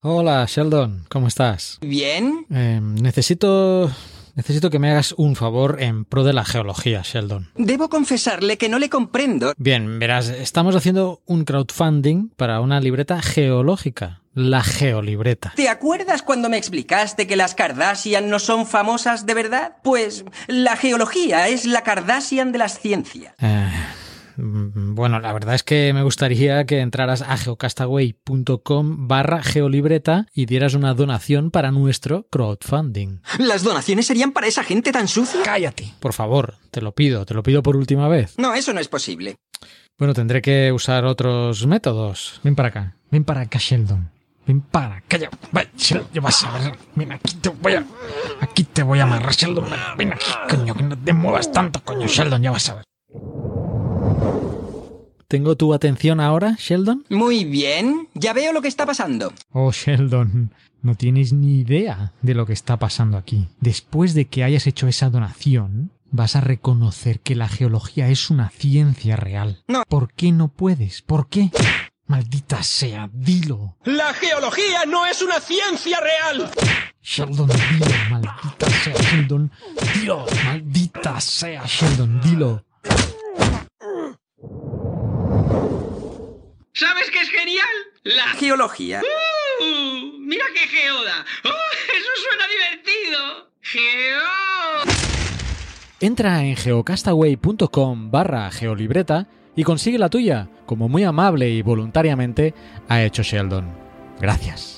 Hola, Sheldon, ¿cómo estás? Bien. Eh, necesito. Necesito que me hagas un favor en pro de la geología, Sheldon. Debo confesarle que no le comprendo. Bien, verás, estamos haciendo un crowdfunding para una libreta geológica. La geolibreta. ¿Te acuerdas cuando me explicaste que las Kardashian no son famosas de verdad? Pues la geología es la Kardashian de las ciencias. Eh, bueno, la verdad es que me gustaría que entraras a geocastaway.com barra geolibreta y dieras una donación para nuestro crowdfunding. ¿Las donaciones serían para esa gente tan sucia? Cállate. Por favor, te lo pido, te lo pido por última vez. No, eso no es posible. Bueno, tendré que usar otros métodos. Ven para acá. Ven para acá, Sheldon. Ven para acá. Sheldon, ya vas a ver. Ven aquí te voy a... Aquí te voy a amarrar, Sheldon. Ven aquí, coño, que no te muevas tanto, coño, Sheldon, ya vas a ver. ¿Tengo tu atención ahora, Sheldon? Muy bien. Ya veo lo que está pasando. Oh, Sheldon, no tienes ni idea de lo que está pasando aquí. Después de que hayas hecho esa donación, vas a reconocer que la geología es una ciencia real. No. ¿Por qué no puedes? ¿Por qué? Maldita sea, dilo. La geología no es una ciencia real. Sheldon, dilo, maldita sea, Sheldon. Dilo, maldita sea, Sheldon, dilo. ¿Sabes qué es genial? La Geología. ¡Uh! ¡Mira qué geoda! ¡Oh, eso suena divertido! ¡Geo! Entra en geocastaway.com barra geolibreta y consigue la tuya, como muy amable y voluntariamente ha hecho Sheldon. Gracias.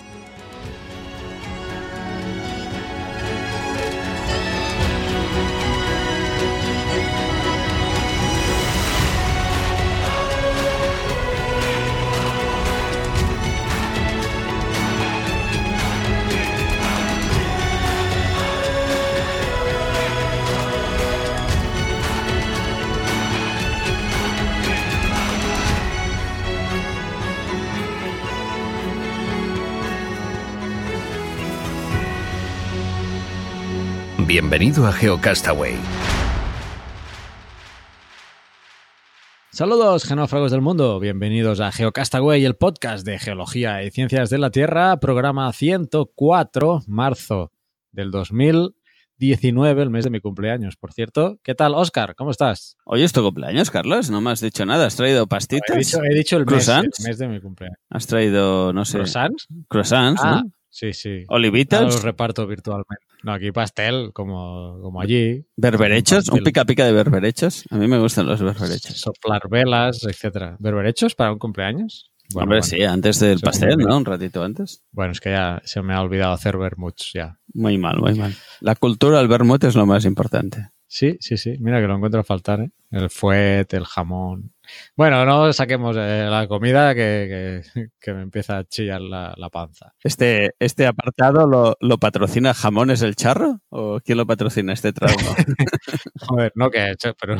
Bienvenido a GeoCastaway. Saludos, genófragos del mundo. Bienvenidos a GeoCastaway, el podcast de Geología y Ciencias de la Tierra, programa 104, marzo del 2019, el mes de mi cumpleaños, por cierto. ¿Qué tal, Oscar? ¿Cómo estás? Hoy es tu cumpleaños, Carlos. No me has dicho nada. ¿Has traído pastitas? He dicho, he dicho el, mes, el mes de mi cumpleaños. ¿Has traído, no sé, ¿Croissants? croissants, Ah, ¿no? Sí, sí. ¿Olivitas? los reparto virtualmente. No, aquí pastel, como, como allí. ¿Berberechos? ¿Un Pastel. pica pica de berberechos? A mí me gustan los berberechos. Soplar velas, etcétera. ¿Berberechos para un cumpleaños? Bueno, Hombre, bueno. sí, antes del pastel. ¿no? Un ratito antes. Bueno, es que ya se me ha olvidado hacer vermuts ya. Muy mal, muy mal. La cultura del vermut es lo más importante. Sí, sí, sí. Mira que lo encuentro a faltar, ¿eh? El fuet, el jamón. Bueno, no saquemos eh, la comida que, que- que me empieza a chillar la, la panza. ¿Este, este apartado lo, lo patrocina Jamones el Charro? ¿O quién lo patrocina este tramo? Joder, no que he hecho, pero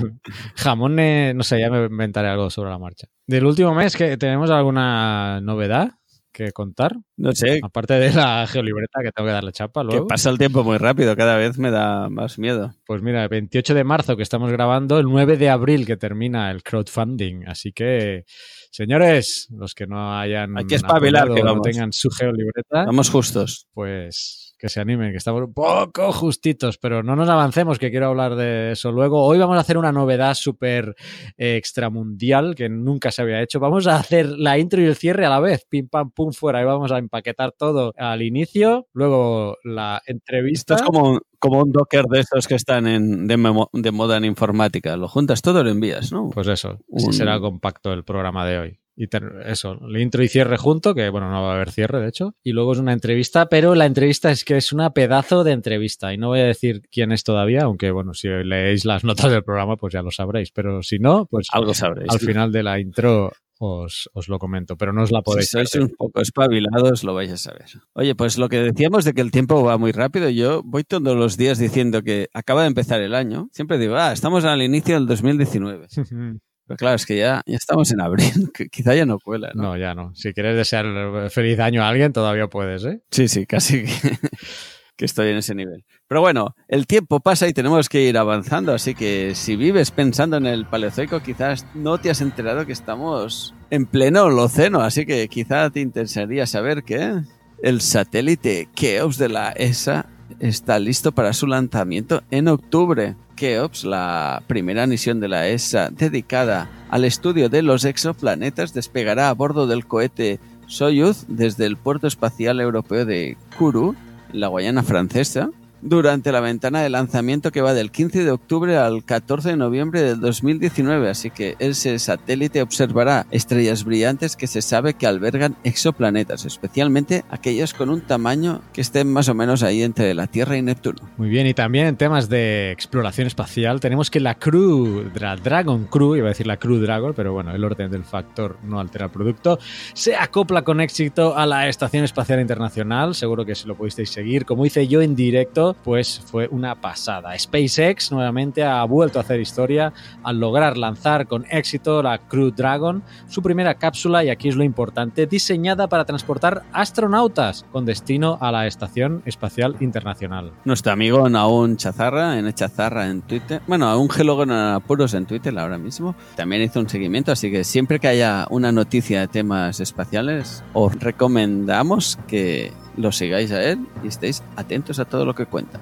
jamón, eh, no sé, ya me inventaré algo sobre la marcha. Del último mes, que ¿tenemos alguna novedad que contar? No sé, Aparte de la geolibreta que tengo que darle chapa que luego. pasa el tiempo muy rápido. Cada vez me da más miedo. Pues mira, el 28 de marzo que estamos grabando, el 9 de abril que termina el crowdfunding. Así que, señores, los que no hayan Hay que espabilar, que no tengan su geolibreta, Vamos justos. pues que se animen, que estamos un poco justitos, pero no nos avancemos, que quiero hablar de eso luego. Hoy vamos a hacer una novedad súper eh, extramundial que nunca se había hecho. Vamos a hacer la intro y el cierre a la vez, pim pam pum fuera, y vamos a empaquetar todo al inicio, luego la entrevista. Esto es como, un- como un docker de esos que están en, de, memo- de moda en informática. Lo juntas todo y lo envías, ¿no? Pues eso, Un- será compacto el programa de hoy. Y eso, el intro y cierre junto, que bueno, no va a haber cierre de hecho. Y luego es una entrevista, pero la entrevista es que es una pedazo de entrevista. Y no voy a decir quién es todavía, aunque bueno, si leéis las notas del programa, pues ya lo sabréis. Pero si no, pues Algo sabréis. al final de la intro os, os lo comento, pero no os la Si podéis sois perder. un poco espabilados, lo vais a saber. Oye, pues lo que decíamos de que el tiempo va muy rápido, yo voy todos los días diciendo que acaba de empezar el año. Siempre digo, ah, estamos al inicio del 2019. Pero claro, es que ya, ya estamos en abril, que quizá ya no cuela, ¿no? No, ya no. Si quieres desear feliz año a alguien, todavía puedes, ¿eh? Sí, sí, casi que, que estoy en ese nivel. Pero bueno, el tiempo pasa y tenemos que ir avanzando, así que si vives pensando en el Paleozoico, quizás no te has enterado que estamos en pleno Holoceno, así que quizá te interesaría saber que el satélite Keops de la ESA está listo para su lanzamiento en octubre. Keops, la primera misión de la ESA dedicada al estudio de los exoplanetas, despegará a bordo del cohete Soyuz desde el puerto espacial europeo de Kourou, en la Guayana francesa, durante la ventana de lanzamiento que va del 15 de octubre al 14 de noviembre del 2019, así que ese satélite observará estrellas brillantes que se sabe que albergan exoplanetas, especialmente aquellos con un tamaño que estén más o menos ahí entre la Tierra y Neptuno. Muy bien, y también en temas de exploración espacial tenemos que la Crew, la Dragon Crew, iba a decir la Crew Dragon, pero bueno, el orden del factor no altera el producto, se acopla con éxito a la Estación Espacial Internacional, seguro que si lo pudisteis seguir, como hice yo en directo, pues fue una pasada. SpaceX nuevamente ha vuelto a hacer historia al lograr lanzar con éxito la Crew Dragon, su primera cápsula, y aquí es lo importante, diseñada para transportar astronautas con destino a la Estación Espacial Internacional. Nuestro amigo Naun Chazarra, en Chazarra en Twitter, bueno, un Gelogon en apuros en Twitter ahora mismo, también hizo un seguimiento, así que siempre que haya una noticia de temas espaciales, os recomendamos que lo sigáis a él y estéis atentos a todo lo que cuenta.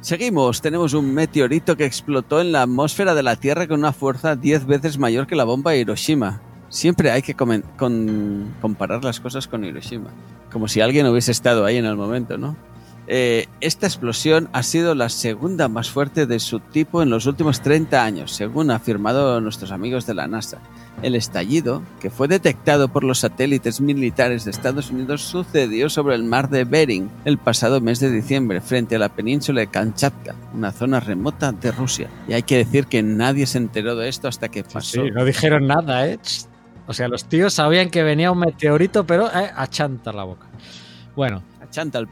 Seguimos, tenemos un meteorito que explotó en la atmósfera de la Tierra con una fuerza 10 veces mayor que la bomba de Hiroshima. Siempre hay que comparar las cosas con Hiroshima, como si alguien hubiese estado ahí en el momento, ¿no? Eh, esta explosión ha sido la segunda más fuerte de su tipo en los últimos 30 años, según han afirmado nuestros amigos de la NASA. El estallido, que fue detectado por los satélites militares de Estados Unidos, sucedió sobre el mar de Bering el pasado mes de diciembre, frente a la península de Kamchatka, una zona remota de Rusia. Y hay que decir que nadie se enteró de esto hasta que pasó. Sí, no dijeron nada, ¿eh? O sea, los tíos sabían que venía un meteorito, pero eh, achanta la boca. Bueno,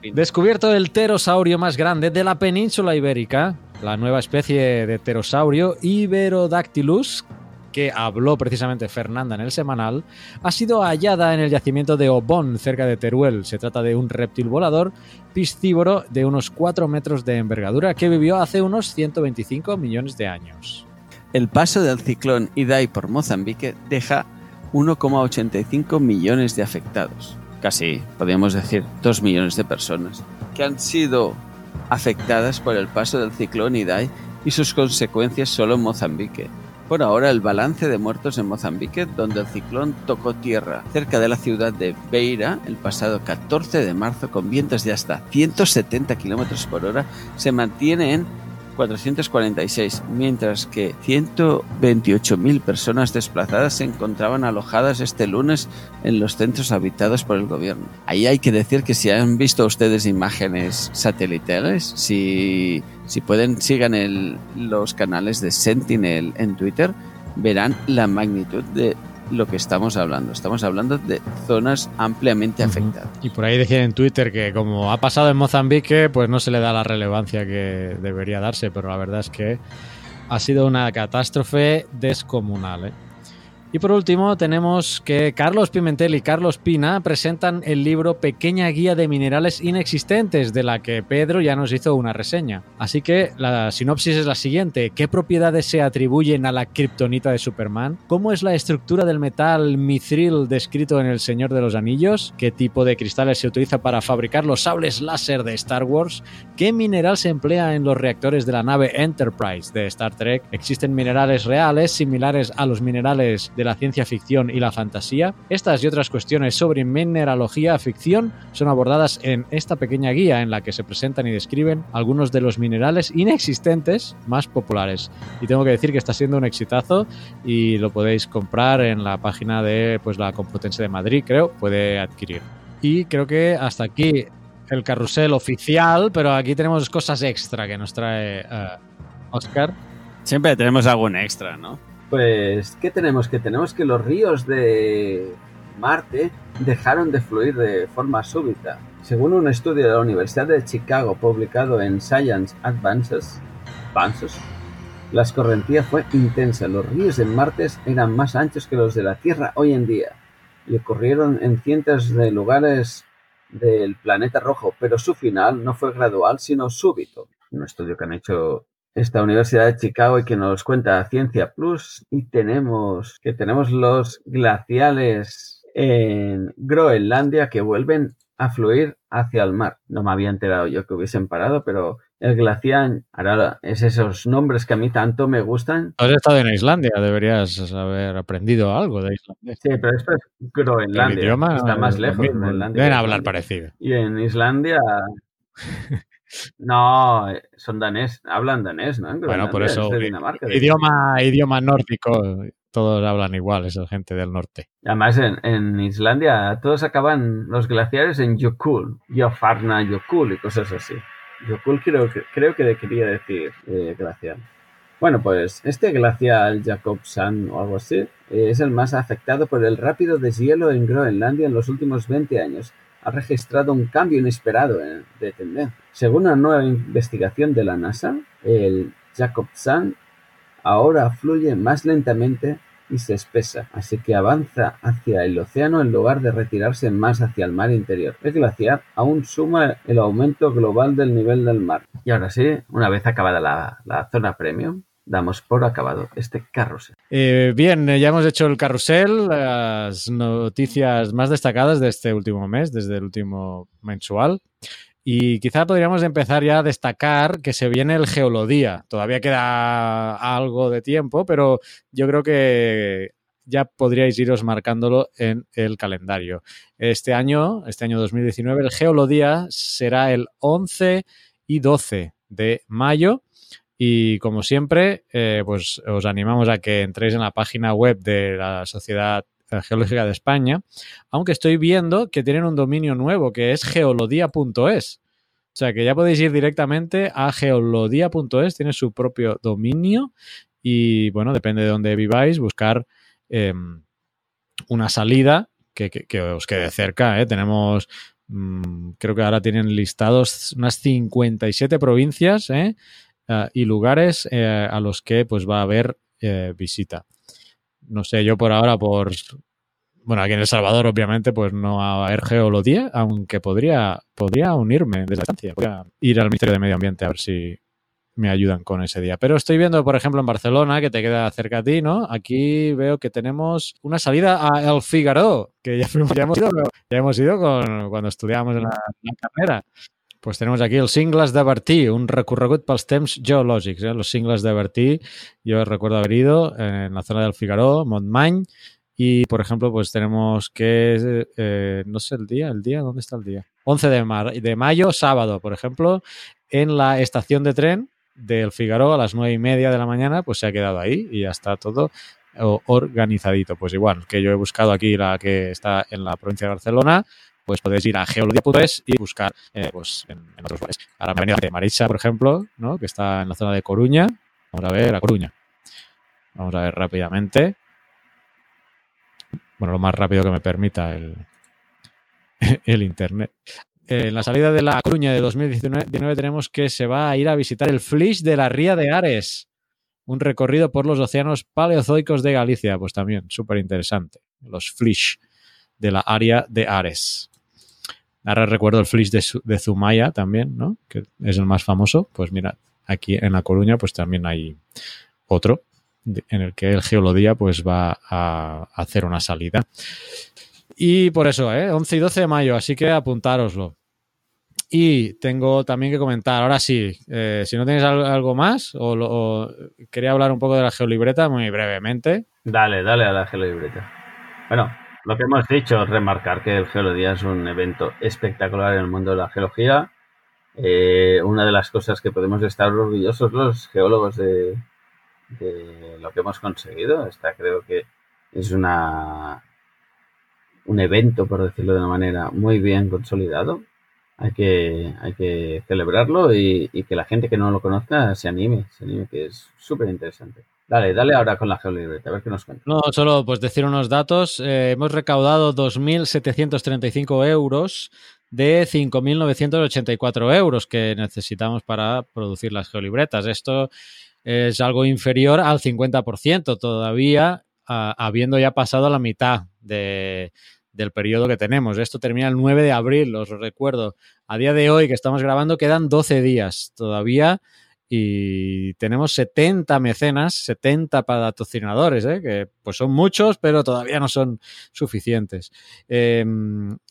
Pin. Descubierto el pterosaurio más grande de la península ibérica, la nueva especie de pterosaurio Iberodactylus, que habló precisamente Fernanda en el semanal, ha sido hallada en el yacimiento de Obón, cerca de Teruel. Se trata de un reptil volador piscívoro de unos 4 metros de envergadura que vivió hace unos 125 millones de años. El paso del ciclón Idai por Mozambique deja 1,85 millones de afectados. Casi, podríamos decir, 2 millones de personas que han sido afectadas por el paso del ciclón Idai y sus consecuencias solo en Mozambique. Por ahora, el balance de muertos en Mozambique, donde el ciclón tocó tierra cerca de la ciudad de Beira el pasado 14 de marzo con vientos de hasta 170 kilómetros por hora, se mantiene en 446, mientras que 128.000 personas desplazadas se encontraban alojadas este lunes en los centros habitados por el gobierno. Ahí hay que decir que si han visto ustedes imágenes satelitales, si, si pueden sigan el- los canales de Sentinel en Twitter, verán la magnitud de lo que estamos hablando. Estamos hablando de zonas ampliamente afectadas. Y por ahí decían en Twitter que como ha pasado en Mozambique, pues no se le da la relevancia que debería darse, pero la verdad es que ha sido una catástrofe descomunal. ¿eh? Y por último tenemos que Carlos Pimentel y Carlos Pina presentan el libro Pequeña Guía de Minerales Inexistentes, de la que Pedro ya nos hizo una reseña. Así que la sinopsis es la siguiente. ¿Qué propiedades se atribuyen a la kriptonita de Superman? ¿Cómo es la estructura del metal mithril descrito en El Señor de los Anillos? ¿Qué tipo de cristales se utiliza para fabricar los sables láser de Star Wars? ¿Qué mineral se emplea en los reactores de la nave Enterprise de Star Trek? ¿Existen minerales reales similares a los minerales de la ciencia ficción y la fantasía? Estas y otras cuestiones sobre mineralogía ficción son abordadas en esta pequeña guía en la que se presentan y describen algunos de los minerales inexistentes más populares. Y tengo que decir que está siendo un exitazo y lo podéis comprar en la página de pues, la Complutense de Madrid, creo, puede adquirir. Y creo que hasta aquí el carrusel oficial, pero aquí tenemos cosas extra que nos trae eh, Oscar. Siempre tenemos algún extra, ¿no? Pues, ¿qué tenemos? Que tenemos que los ríos de Marte dejaron de fluir de forma súbita. Según un estudio de la Universidad de Chicago publicado en Science Advances, Advances La escorrentía fue intensa. Los ríos en Martes eran más anchos que los de la Tierra hoy en día y ocurrieron en cientos de lugares del planeta rojo, pero su final no fue gradual, sino súbito. Un estudio que han hecho esta Universidad de Chicago y que nos cuenta Ciencia Plus y tenemos que tenemos los glaciales en Groenlandia que vuelven a fluir hacia el mar. No me había enterado yo que hubiesen parado, pero el glacial, ahora es esos nombres que a mí tanto me gustan. Has estado en Islandia, deberías haber aprendido algo de Islandia. Sí, pero esto es Groenlandia. El idioma está más lejos. Deben hablar parecido. Y en Islandia. No, son danés, hablan danés, ¿no? En Bueno, por eso, es de Dinamarca, de Idioma, idioma nórdico, todos hablan igual, esa gente del norte. Además, en, en Islandia todos acaban los glaciares en Jökull, Jofarna Jökull y cosas así. Jökull creo que, creo que quería decir eh, glacial. Bueno, pues este glacial Jacobsan o algo así eh, es el más afectado por el rápido deshielo en Groenlandia en los últimos 20 años. Ha registrado un cambio inesperado en- de tendencia. Según una nueva investigación de la NASA, el Jacobsan ahora fluye más lentamente y se espesa, así que avanza hacia el océano en lugar de retirarse más hacia el mar interior. El glaciar aún suma el aumento global del nivel del mar. Y ahora sí, una vez acabada la, la zona premium, damos por acabado este carrusel. Eh, bien, eh, ya hemos hecho el carrusel, las noticias más destacadas de este último mes, desde el último mensual. Y quizá podríamos empezar ya a destacar que se viene el Geolodía. Todavía queda algo de tiempo, pero yo creo que ya podríais iros marcándolo en el calendario. Este año, este año 2019, el Geolodía será el 11 y 12 de mayo. Y como siempre, eh, pues os animamos a que entréis en la página web de la Sociedad Geológica de España, aunque estoy viendo que tienen un dominio nuevo que es geolodia.es. O sea que ya podéis ir directamente a geolodia.es, tiene su propio dominio y bueno, depende de dónde viváis, buscar eh, una salida que os quede cerca. ¿eh? Tenemos, mm, creo que ahora tienen listados unas 57 provincias ¿eh? Ah, y lugares eh, a los que pues va a haber eh, visita. No sé, yo por ahora, por bueno, aquí en El Salvador, obviamente, pues no a haber geología, aunque podría, podría unirme desde la distancia, podría ir al Ministerio de Medio Ambiente a ver si me ayudan con ese día. Pero estoy viendo, por ejemplo, en Barcelona, que te queda cerca a ti, ¿no? Aquí veo que tenemos una salida a El Figaro, que ya, fuimos- ya hemos ido, cuando estudiábamos en la carrera. Pues tenemos aquí el Cingles de Bertí, un recorregut pels temps geològics. Eh? Los Cingles de Bertí, yo recuerdo haber ido en la zona del Figaro, Montmany, y por ejemplo, pues tenemos que, eh, no sé el día, el día, ¿dónde está el día? 11 de, mar- de mayo, sábado, por ejemplo, en la estación de tren del Figaro a las nueve y media de la mañana, pues se ha quedado ahí y ya está todo o- organizadito. Pues igual que yo he buscado aquí la que está en la provincia de Barcelona, pues podéis ir a geologia.es y buscar eh, pues en, otros lugares. Ahora me ha venido de Marisa, por ejemplo, ¿no? que está en la zona de Coruña. Vamos a ver, a Coruña. Vamos a ver rápidamente. Bueno, lo más rápido que me permita el, el internet. En la salida de la Coruña de 2019 tenemos que se va a ir a visitar el Flish de la Ría de Ares. Un recorrido por los océanos paleozoicos de Galicia. Pues también, súper interesante. Los Flish de la área de Ares. Ahora recuerdo el Flish de, Zumaya también, ¿no? Que es el más famoso. Pues mira, aquí en La Coruña pues también hay otro en el que el Geolodía pues va a hacer una salida. Y por eso, ¿eh? 11 y 12 de mayo, así que apuntároslo. Y tengo también que comentar, ahora sí, eh, si no tenéis al- algo más, o, lo- quería hablar un poco de la geolibreta muy brevemente. Dale, dale a la geolibreta. Bueno, lo que hemos dicho, remarcar que el Geología es un evento espectacular en el mundo de la geología. Eh, una de las cosas que podemos estar orgullosos los geólogos de, de lo que hemos conseguido. Esta creo que es una un evento, por decirlo de una manera, muy bien consolidado. Hay que, hay que celebrarlo y, y que la gente que no lo conozca se anime, se anime, que es súper interesante. Dale, dale ahora con la geolibreta, a ver qué nos cuenta. No, solo pues decir unos datos. Eh, hemos recaudado 2.735 euros de 5.984 euros que necesitamos para producir las geolibretas. Esto es algo inferior al 50% todavía, a- habiendo ya pasado la mitad de- del periodo que tenemos. Esto termina el 9 de abril, os recuerdo. A día de hoy que estamos grabando quedan 12 días todavía y tenemos 70 mecenas, 70 patrocinadores, ¿eh? que pues son muchos, pero todavía no son suficientes.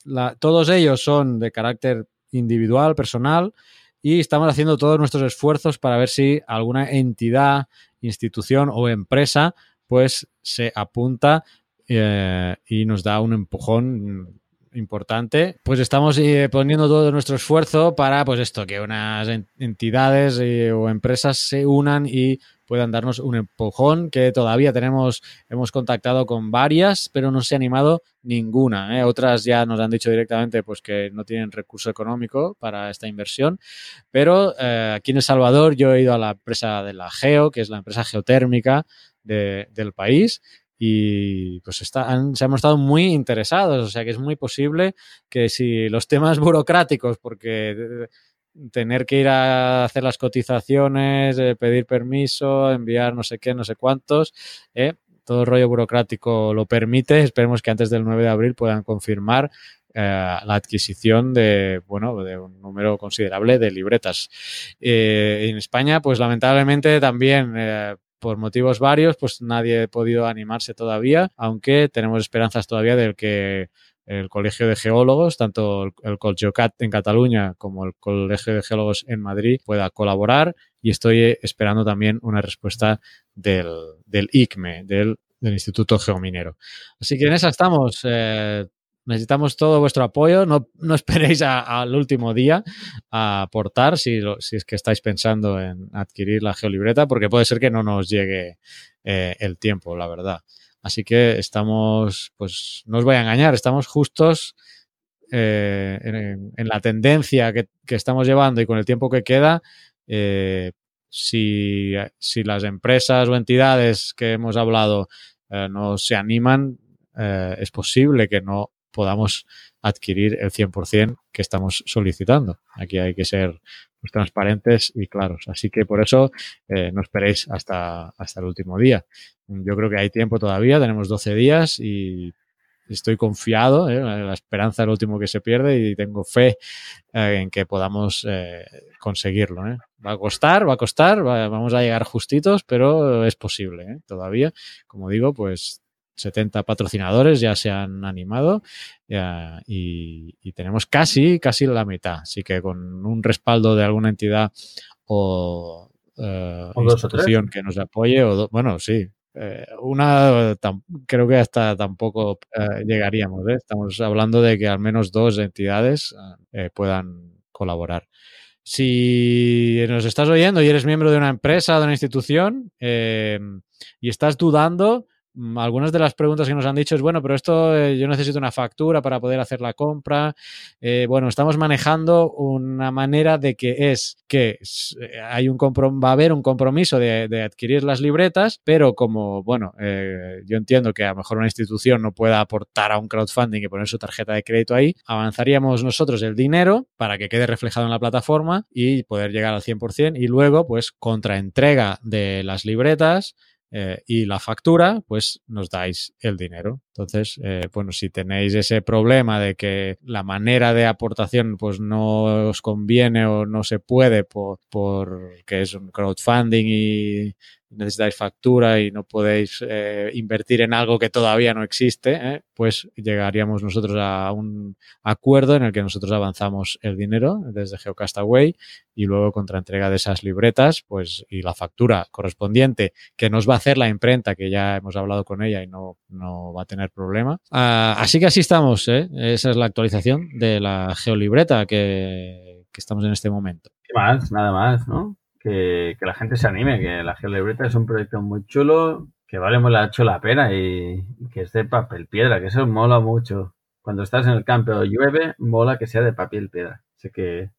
La- todos ellos son de carácter individual, personal, y estamos haciendo todos nuestros esfuerzos para ver si alguna entidad, institución o empresa pues se apunta eh, y nos da un empujón importante. Pues estamos eh, poniendo todo nuestro esfuerzo para pues esto, que unas en- entidades eh, o empresas se unan y puedan darnos un empujón que todavía tenemos, hemos contactado con varias, pero no se ha animado ninguna. ¿eh? Otras ya nos han dicho directamente pues que no tienen recurso económico para esta inversión, pero aquí en El Salvador yo he ido a la empresa de la Geo, que es la empresa geotérmica de- del país, y pues está, han- se han mostrado muy interesados, o sea que es muy posible que si los temas burocráticos, porque eh, tener que ir a hacer las cotizaciones, eh, pedir permiso, enviar no sé qué, no sé cuántos, eh, todo el rollo burocrático lo permite, esperemos que antes del 9 de abril puedan confirmar la adquisición de, bueno, de un número considerable de libretas. En España, pues lamentablemente también por motivos varios, pues nadie ha podido animarse todavía, aunque tenemos esperanzas todavía del que el Colegio de Geólogos, tanto el, el Colgeocat en Cataluña como el Colegio de Geólogos en Madrid, pueda colaborar y estoy esperando también una respuesta del, del ICME, del, Instituto Geominero. Así que en esa estamos. eh, necesitamos todo vuestro apoyo. No, no esperéis al último día a aportar si, si es que estáis pensando en adquirir la geolibreta, porque puede ser que no nos llegue eh, el tiempo, la verdad. Así que estamos, pues no os voy a engañar, estamos justos eh, en, la tendencia que, que estamos llevando y con el tiempo que queda. eh, si, si las empresas o entidades que hemos hablado no se animan, es posible que no podamos adquirir el 100% que estamos solicitando. Aquí hay que ser pues, transparentes y claros. Así que por eso eh, no esperéis hasta, hasta el último día. Yo creo que hay tiempo todavía, tenemos 12 días y estoy confiado, ¿eh? la esperanza es lo último que se pierde y tengo fe eh, en que podamos eh, conseguirlo. ¿eh? Va a costar, va a costar, va- vamos a llegar justitos, pero es posible ¿eh? todavía. Como digo, pues 70 patrocinadores ya se han animado ya, y, y tenemos casi, casi la mitad. Así que con un respaldo de alguna entidad o, eh, O institución que nos apoye, o do- bueno, sí. eh, una tam- creo que hasta tampoco eh, llegaríamos. ¿eh? Estamos hablando de que al menos dos entidades eh, puedan colaborar. Si nos estás oyendo y eres miembro de una empresa, de una institución, eh, y estás dudando, algunas de las preguntas que nos han dicho es, bueno, pero esto eh, yo necesito una factura para poder hacer la compra. Eh, bueno, estamos manejando una manera de que es que eh, hay un va a haber un compromiso de, adquirir las libretas, pero como, bueno, yo entiendo que a lo mejor una institución no pueda aportar a un crowdfunding y poner su tarjeta de crédito ahí, avanzaríamos nosotros el dinero para que quede reflejado en la plataforma y poder llegar al 100% y luego, pues, contra entrega de las libretas, eh, y la factura, pues nos dais el dinero. Entonces, eh, bueno, si tenéis ese problema de que la manera de aportación pues no os conviene o no se puede por, por que es un crowdfunding y necesitáis factura y no podéis eh, invertir en algo que todavía no existe, ¿eh? pues llegaríamos nosotros a un acuerdo en el que nosotros avanzamos el dinero desde Geocastaway y luego contra entrega de esas libretas pues y la factura correspondiente que nos va a hacer la imprenta que ya hemos hablado con ella y no, no va a tener problema. Ah, así que así estamos, ¿eh? esa es la actualización de la geolibreta que, que estamos en este momento. ¿Qué más? Nada más, ¿no? Que, que la gente se anime, que la geolibreta es un proyecto muy chulo, que vale mucho la pena y, que es de papel piedra, que eso mola mucho. Cuando estás en el campo llueve, mola que sea de papel piedra. Así que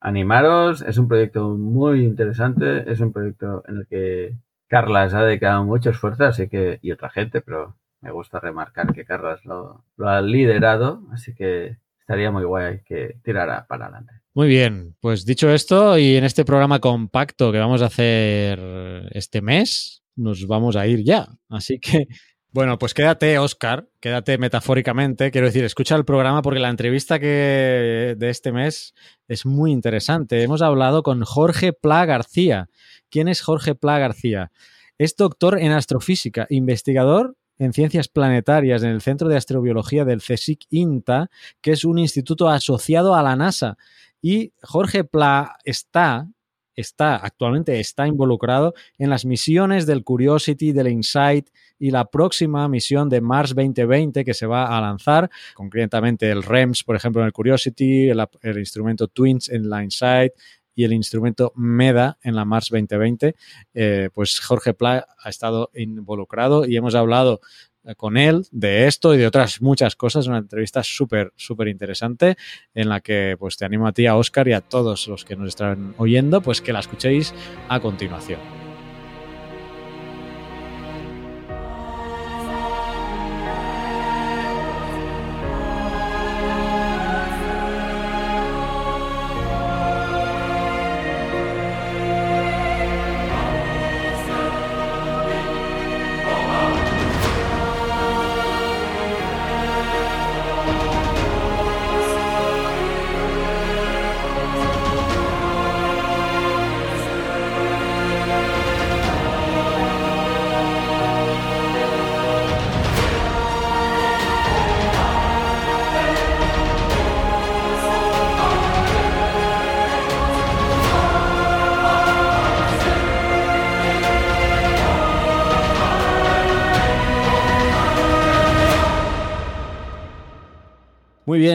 animaros, es un proyecto muy interesante, es un proyecto en el que Carlas ha dedicado mucho esfuerzo, así que, y otra gente, pero me gusta remarcar que Carlas lo, lo ha liderado, así que estaría muy guay que tirara para adelante. Muy bien, pues dicho esto, y en este programa compacto que vamos a hacer este mes, nos vamos a ir ya. Así que, bueno, pues quédate, Oscar, quédate metafóricamente. Quiero decir, escucha el programa porque la entrevista que de este mes es muy interesante. Hemos hablado con Jorge Pla García. ¿Quién es Jorge Pla García? Es doctor en astrofísica, investigador en ciencias planetarias en el Centro de Astrobiología del CSIC INTA, que es un instituto asociado a la NASA. Y Jorge Pla está, está, actualmente está involucrado en las misiones del Curiosity, del InSight y la próxima misión de Mars 2020 que se va a lanzar, concretamente el REMS, por ejemplo, en el Curiosity, el, el instrumento Twins en la InSight, y el instrumento MEDA en la Mars 2020, eh, pues Jorge Pla ha estado involucrado y hemos hablado eh, con él de esto y de otras muchas cosas. Una entrevista súper, súper interesante en la que pues te animo a ti, a Oscar y a todos los que nos están oyendo, pues que la escuchéis a continuación.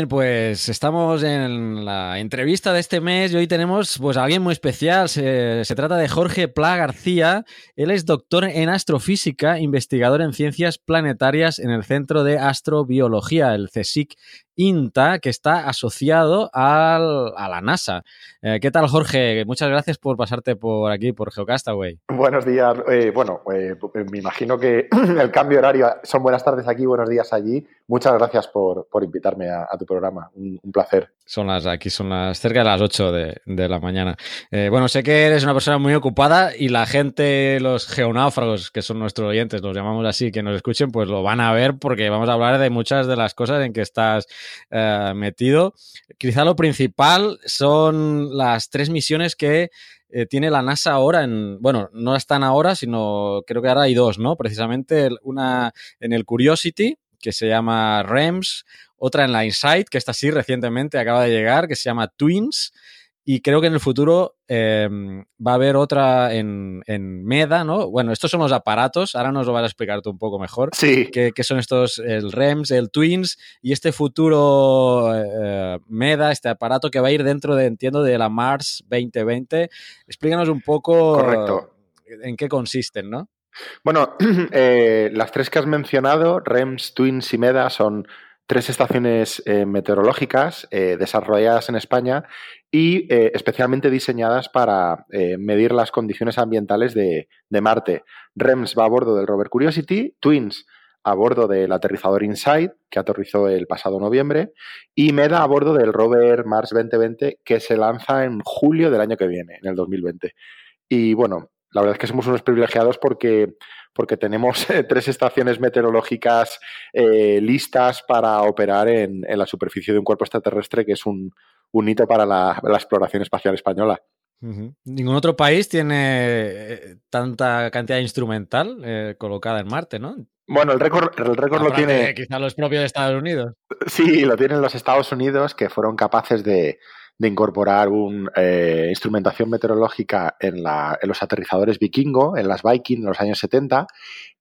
Pues estamos en la entrevista de este mes y hoy tenemos pues a alguien muy especial. Se, se, trata de Jorge Pla García. Él es doctor en astrofísica, investigador en ciencias planetarias en el Centro de Astrobiología, el CSIC INTA, que está asociado al, a la NASA. Eh, ¿Qué tal, Jorge? Muchas gracias por pasarte por aquí, por Geocastaway. Buenos días. Eh, bueno, eh, me imagino que el cambio horario son buenas tardes aquí, buenos días allí. Muchas gracias por, por invitarme a, a, tu programa. Un, un, placer. Son las, aquí son las cerca de las 8 de, de la mañana. Bueno, sé que eres una persona muy ocupada y la gente, los geonáufragos, que son nuestros oyentes, los llamamos así, que nos escuchen, pues lo van a ver porque vamos a hablar de muchas de las cosas en que estás eh, metido. Quizá lo principal son las tres misiones que eh, tiene la NASA ahora en, bueno, no están ahora, sino creo que ahora hay dos, ¿no? Precisamente una en el Curiosity, que se llama REMS, otra en la Insight, que está así recientemente, acaba de llegar, que se llama Twins, y creo que en el futuro eh, va a haber otra en, en, MEDA, ¿no? Bueno, estos son los aparatos, ahora nos lo vas a explicar tú un poco mejor. Sí. ¿Qué, qué son estos, el REMS, el Twins y este futuro eh, MEDA, este aparato que va a ir dentro de, entiendo, de la Mars 2020? Explícanos un poco Correcto. en qué consisten, ¿no? Bueno, eh, las tres que has mencionado, REMS, Twins y MEDA, son tres estaciones eh, meteorológicas eh, desarrolladas en España y eh, especialmente diseñadas para eh, medir las condiciones ambientales de, Marte. REMS va a bordo del rover Curiosity, Twins a bordo del aterrizador InSight, que aterrizó el pasado noviembre, y MEDA a bordo del rover Mars 2020, que se lanza en julio del año que viene, en el 2020. Y bueno, la verdad es que somos unos privilegiados porque porque tenemos tres estaciones meteorológicas eh, listas para operar en, en, la superficie de un cuerpo extraterrestre, que es un, un hito para la, la, exploración espacial española. Uh -huh. Ningún otro país tiene eh, tanta cantidad instrumental eh, colocada en Marte, ¿no? Bueno, el récord, el récord lo tiene. Quizá los propios de Estados Unidos. Sí, lo tienen los Estados Unidos, que fueron capaces de, de incorporar una eh, instrumentación meteorológica en, la, en, los aterrizadores vikingo, en las Viking en los años 70,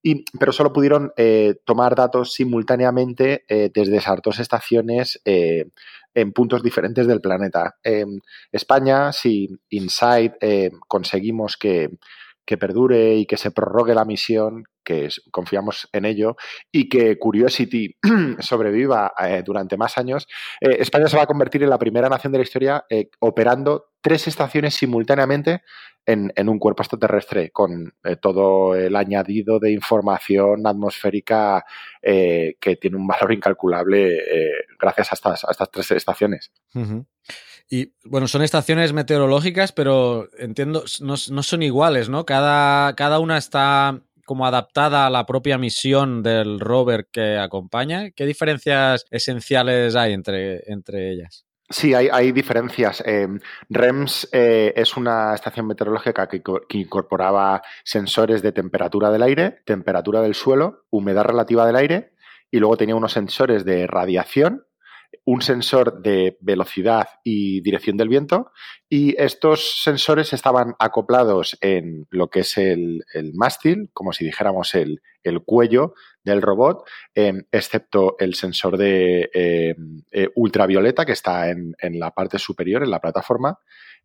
y, pero solo pudieron eh, tomar datos simultáneamente eh, desde esas dos estaciones eh, en puntos diferentes del planeta. España, si Insight conseguimos que, que perdure y que se prorrogue la misión, que confiamos en ello, y que Curiosity sobreviva eh, durante más años, eh, España se va a convertir en la primera nación de la historia eh, operando tres estaciones simultáneamente en, un cuerpo extraterrestre, con todo el añadido de información atmosférica que tiene un valor incalculable gracias a estas, a estas tres estaciones. Ujú. Y bueno, son estaciones meteorológicas, pero entiendo, no, no son iguales, ¿no? Cada, cada una está como adaptada a la propia misión del rover que acompaña. ¿Qué diferencias esenciales hay entre, entre ellas? Sí, hay, hay diferencias. Eh, REMS eh, es una estación meteorológica que, que incorporaba sensores de temperatura del aire, temperatura del suelo, humedad relativa del aire y luego tenía unos sensores de radiación, un sensor de velocidad y dirección del viento y estos sensores estaban acoplados en lo que es el, el mástil, como si dijéramos el, el cuello del robot, eh, excepto el sensor de eh, eh, ultravioleta que está en, en la parte superior, en la plataforma.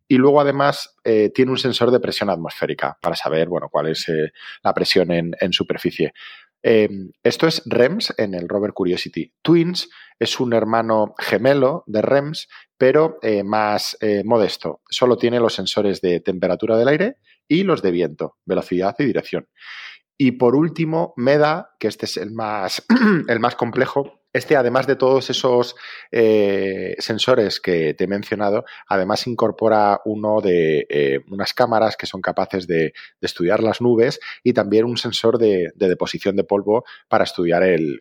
Y luego, además, eh, tiene un sensor de presión atmosférica para saber bueno, cuál es eh, la presión en superficie. Eh, esto es REMS en el rover Curiosity. Twins es un hermano gemelo de REMS, pero eh, más eh, modesto. Solo tiene los sensores de temperatura del aire y los de viento, velocidad y dirección. Y por último, MEDA, que este es el más, el más complejo. Este, además de todos esos eh, sensores que te he mencionado, además incorpora uno de eh, unas cámaras que son capaces de, estudiar las nubes y también un sensor de, de deposición de polvo para estudiar el,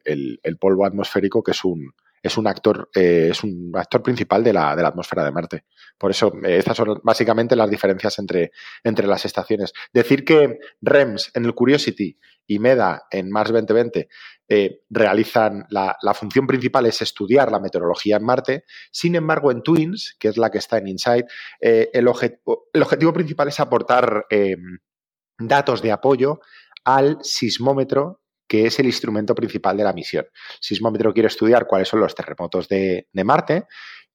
polvo atmosférico, que es un, es un actor, eh, es un actor principal de la, de la, atmósfera de Marte. Por eso, eh, estas son básicamente las diferencias entre, entre las estaciones. Decir que REMS en el Curiosity y MEDA en Mars 2020 eh, realizan la, la, función principal es estudiar la meteorología en Marte. Sin embargo, en Twins, que es la que está en Insight, el, obje el, objetivo principal es aportar datos de apoyo al sismómetro que es el instrumento principal de la misión. Sismómetro quiere estudiar cuáles son los terremotos de, de Marte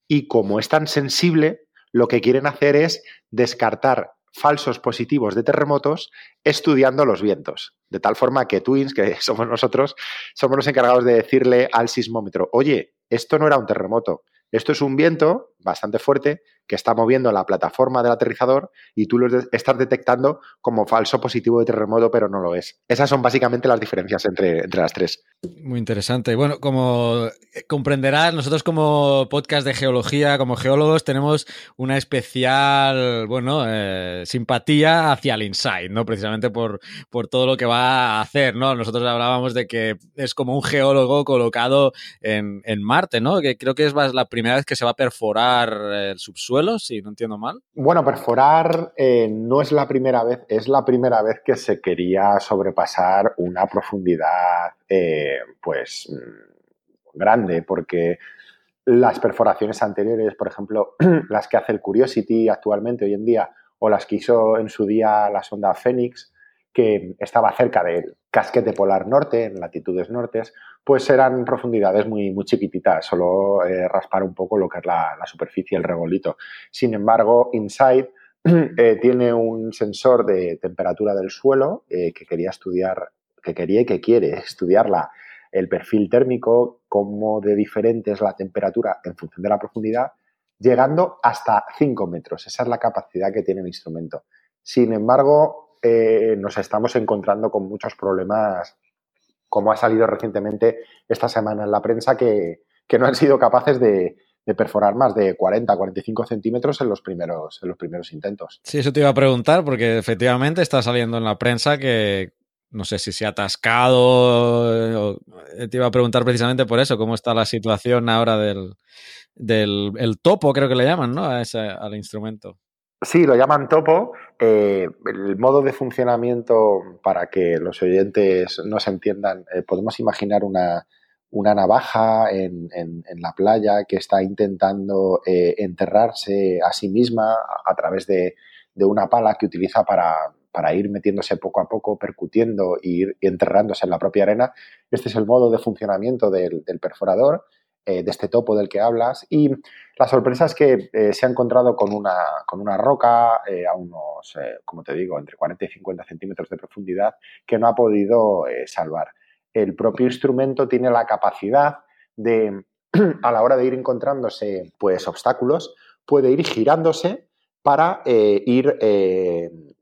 y como es tan sensible, lo que quieren hacer es descartar falsos positivos de terremotos estudiando los vientos. De tal forma que Twins, que somos nosotros, somos los encargados de decirle al sismómetro, oye, esto no era un terremoto, esto es un viento bastante fuerte que está moviendo la plataforma del aterrizador y tú lo estás detectando como falso positivo de terremoto, pero no lo es. Esas son básicamente las diferencias entre, entre las tres. Muy interesante. Bueno, como comprenderás, nosotros como podcast de geología, como geólogos, tenemos una especial, bueno, eh, simpatía hacia el Insight, ¿no? Precisamente por, por todo lo que va a hacer, ¿no? Nosotros hablábamos de que es como un geólogo colocado en, en Marte, ¿no? Que creo que es la primera vez que se va a perforar el subsuelo, si no entiendo mal. Bueno, perforar eh, no es la primera vez, es la primera vez que se quería sobrepasar una profundidad, eh, pues, grande, porque las perforaciones anteriores, por ejemplo, las que hace el Curiosity actualmente, hoy en día, o las que hizo en su día la sonda Phoenix, que estaba cerca del casquete polar norte, en latitudes nortes, pues eran profundidades muy, muy chiquititas, solo eh, raspar un poco lo que es la, superficie, el regolito. Sin embargo, Insight eh, tiene un sensor de temperatura del suelo eh, que quería estudiar, que quería y que quiere estudiarla el perfil térmico, cómo de diferente es la temperatura en función de la profundidad, llegando hasta 5 metros. Esa es la capacidad que tiene el instrumento. Sin embargo, nos estamos encontrando con muchos problemas, como ha salido recientemente esta semana en la prensa, que, que no han sido capaces de, perforar más de 40, 45 centímetros en los, primeros, en los primeros intentos. Sí, eso te iba a preguntar, porque efectivamente está saliendo en la prensa que no sé si se ha atascado. Te iba a preguntar precisamente por eso, cómo está la situación ahora del, del el topo, creo que le llaman, ¿no? A ese, al instrumento. Sí, lo llaman topo. Eh, el modo de funcionamiento, para que los oyentes nos entiendan, eh, podemos imaginar una, una navaja en, en, en, la playa que está intentando eh, enterrarse a sí misma a, través de, de, una pala que utiliza para, para, ir metiéndose poco a poco, percutiendo y ir enterrándose en la propia arena. Este es el modo de funcionamiento del, del perforador eh, de este topo del que hablas. Y la sorpresa es que eh, se ha encontrado con una, con una roca eh, a unos, como te digo, entre 40 y 50 centímetros de profundidad que no ha podido salvar. El propio instrumento tiene la capacidad de, a la hora de ir encontrándose pues, obstáculos, puede ir girándose para ir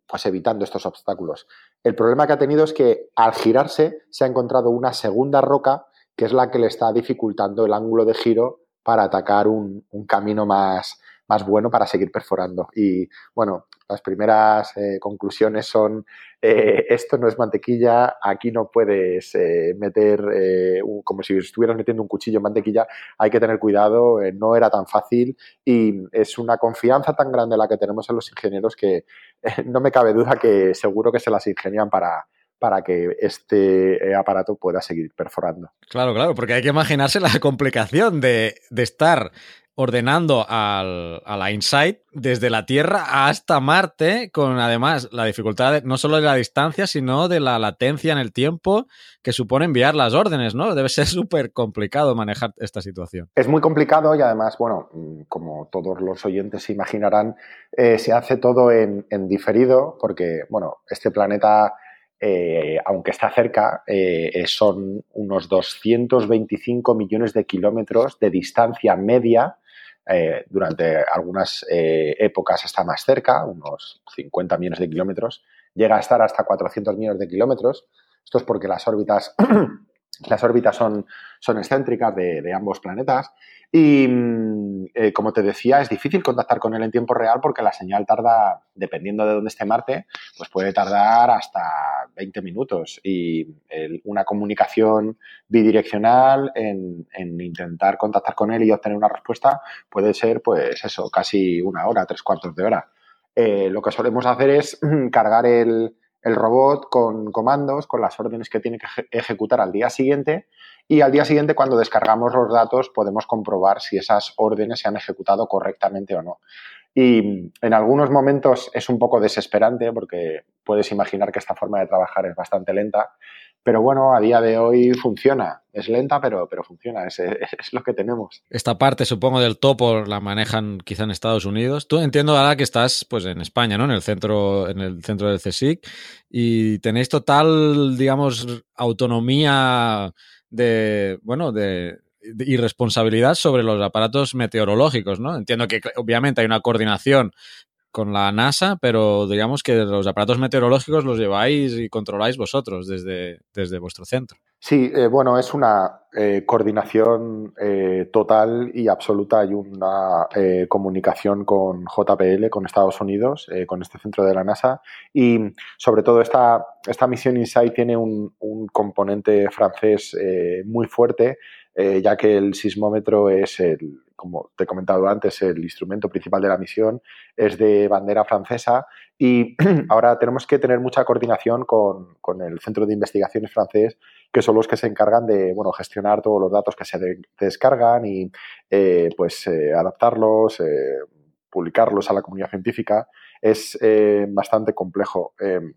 pues, evitando estos obstáculos. El problema que ha tenido es que al girarse se ha encontrado una segunda roca que es la que le está dificultando el ángulo de giro para atacar un, un camino más, más bueno para seguir perforando. Y bueno, las primeras eh, conclusiones son, eh, esto no es mantequilla, aquí no puedes eh, meter, como si estuvieras metiendo un cuchillo en mantequilla, hay que tener cuidado, no era tan fácil y es una confianza tan grande la que tenemos en los ingenieros que no me cabe duda que seguro que se las ingenian para, para que este aparato pueda seguir perforando. Claro, claro, porque hay que imaginarse la complicación de, de estar ordenando al, a la InSight desde la Tierra hasta Marte, con además la dificultad de, no solo de la distancia, sino de la latencia en el tiempo que supone enviar las órdenes, ¿no? Debe ser súper complicado manejar esta situación. Es muy complicado y además, bueno, como todos los oyentes se imaginarán, eh, se hace todo en, en, diferido, porque, bueno, este planeta... Eh, aunque está cerca, eh, son unos 225 millones de kilómetros de distancia media eh, durante algunas eh, épocas está más cerca, unos 50 millones de kilómetros, llega a estar hasta 400 millones de kilómetros. Esto es porque las órbitas, las órbitas son, son excéntricas de, ambos planetas y, mm, eh, como te decía, es difícil contactar con él en tiempo real porque la señal tarda, dependiendo de dónde esté Marte, pues puede tardar hasta 20 minutos. Y una comunicación bidireccional en, intentar contactar con él y obtener una respuesta puede ser, pues eso, casi una hora, tres cuartos de hora. Eh, lo que solemos hacer es cargar el, el robot con comandos, con las órdenes que tiene que ejecutar al día siguiente y al día siguiente cuando descargamos los datos podemos comprobar si esas órdenes se han ejecutado correctamente o no. Y en algunos momentos es un poco desesperante porque puedes imaginar que esta forma de trabajar es bastante lenta, pero bueno, a día de hoy funciona. Es lenta, pero, pero funciona. Es, lo que tenemos. Esta parte, supongo, del topo la manejan quizá en Estados Unidos. Tú entiendo ahora que estás pues, en España, ¿no? En el centro, en el centro del CSIC. Y tenéis total, digamos, autonomía de, bueno, de, y responsabilidad sobre los aparatos meteorológicos, ¿no? Entiendo que obviamente hay una coordinación con la NASA, pero digamos que los aparatos meteorológicos los lleváis y controláis vosotros desde, desde vuestro centro. Sí, eh, bueno, es una eh, coordinación eh, total y absoluta y una eh, comunicación con JPL, con Estados Unidos, con este centro de la NASA. Y sobre todo esta, esta misión InSight tiene un, un componente francés muy fuerte, ya que el sismómetro es el, como te he comentado antes, el instrumento principal de la misión es de bandera francesa y ahora tenemos que tener mucha coordinación con, con, el Centro de Investigaciones francés, que son los que se encargan de bueno, gestionar todos los datos que se de, descargan y eh, pues eh, adaptarlos, eh, publicarlos a la comunidad científica. Es bastante complejo.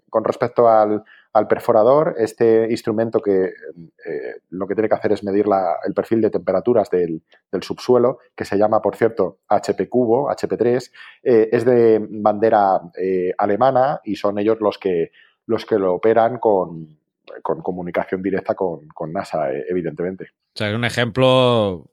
con respecto al, al perforador, este instrumento que eh, lo que tiene que hacer es medir la, el perfil de temperaturas del, del, subsuelo, que se llama, por cierto, HP cubo, HP3, eh, es de bandera eh, alemana y son ellos los que, los que lo operan con, con comunicación directa con, con NASA, evidentemente. O sea, es un ejemplo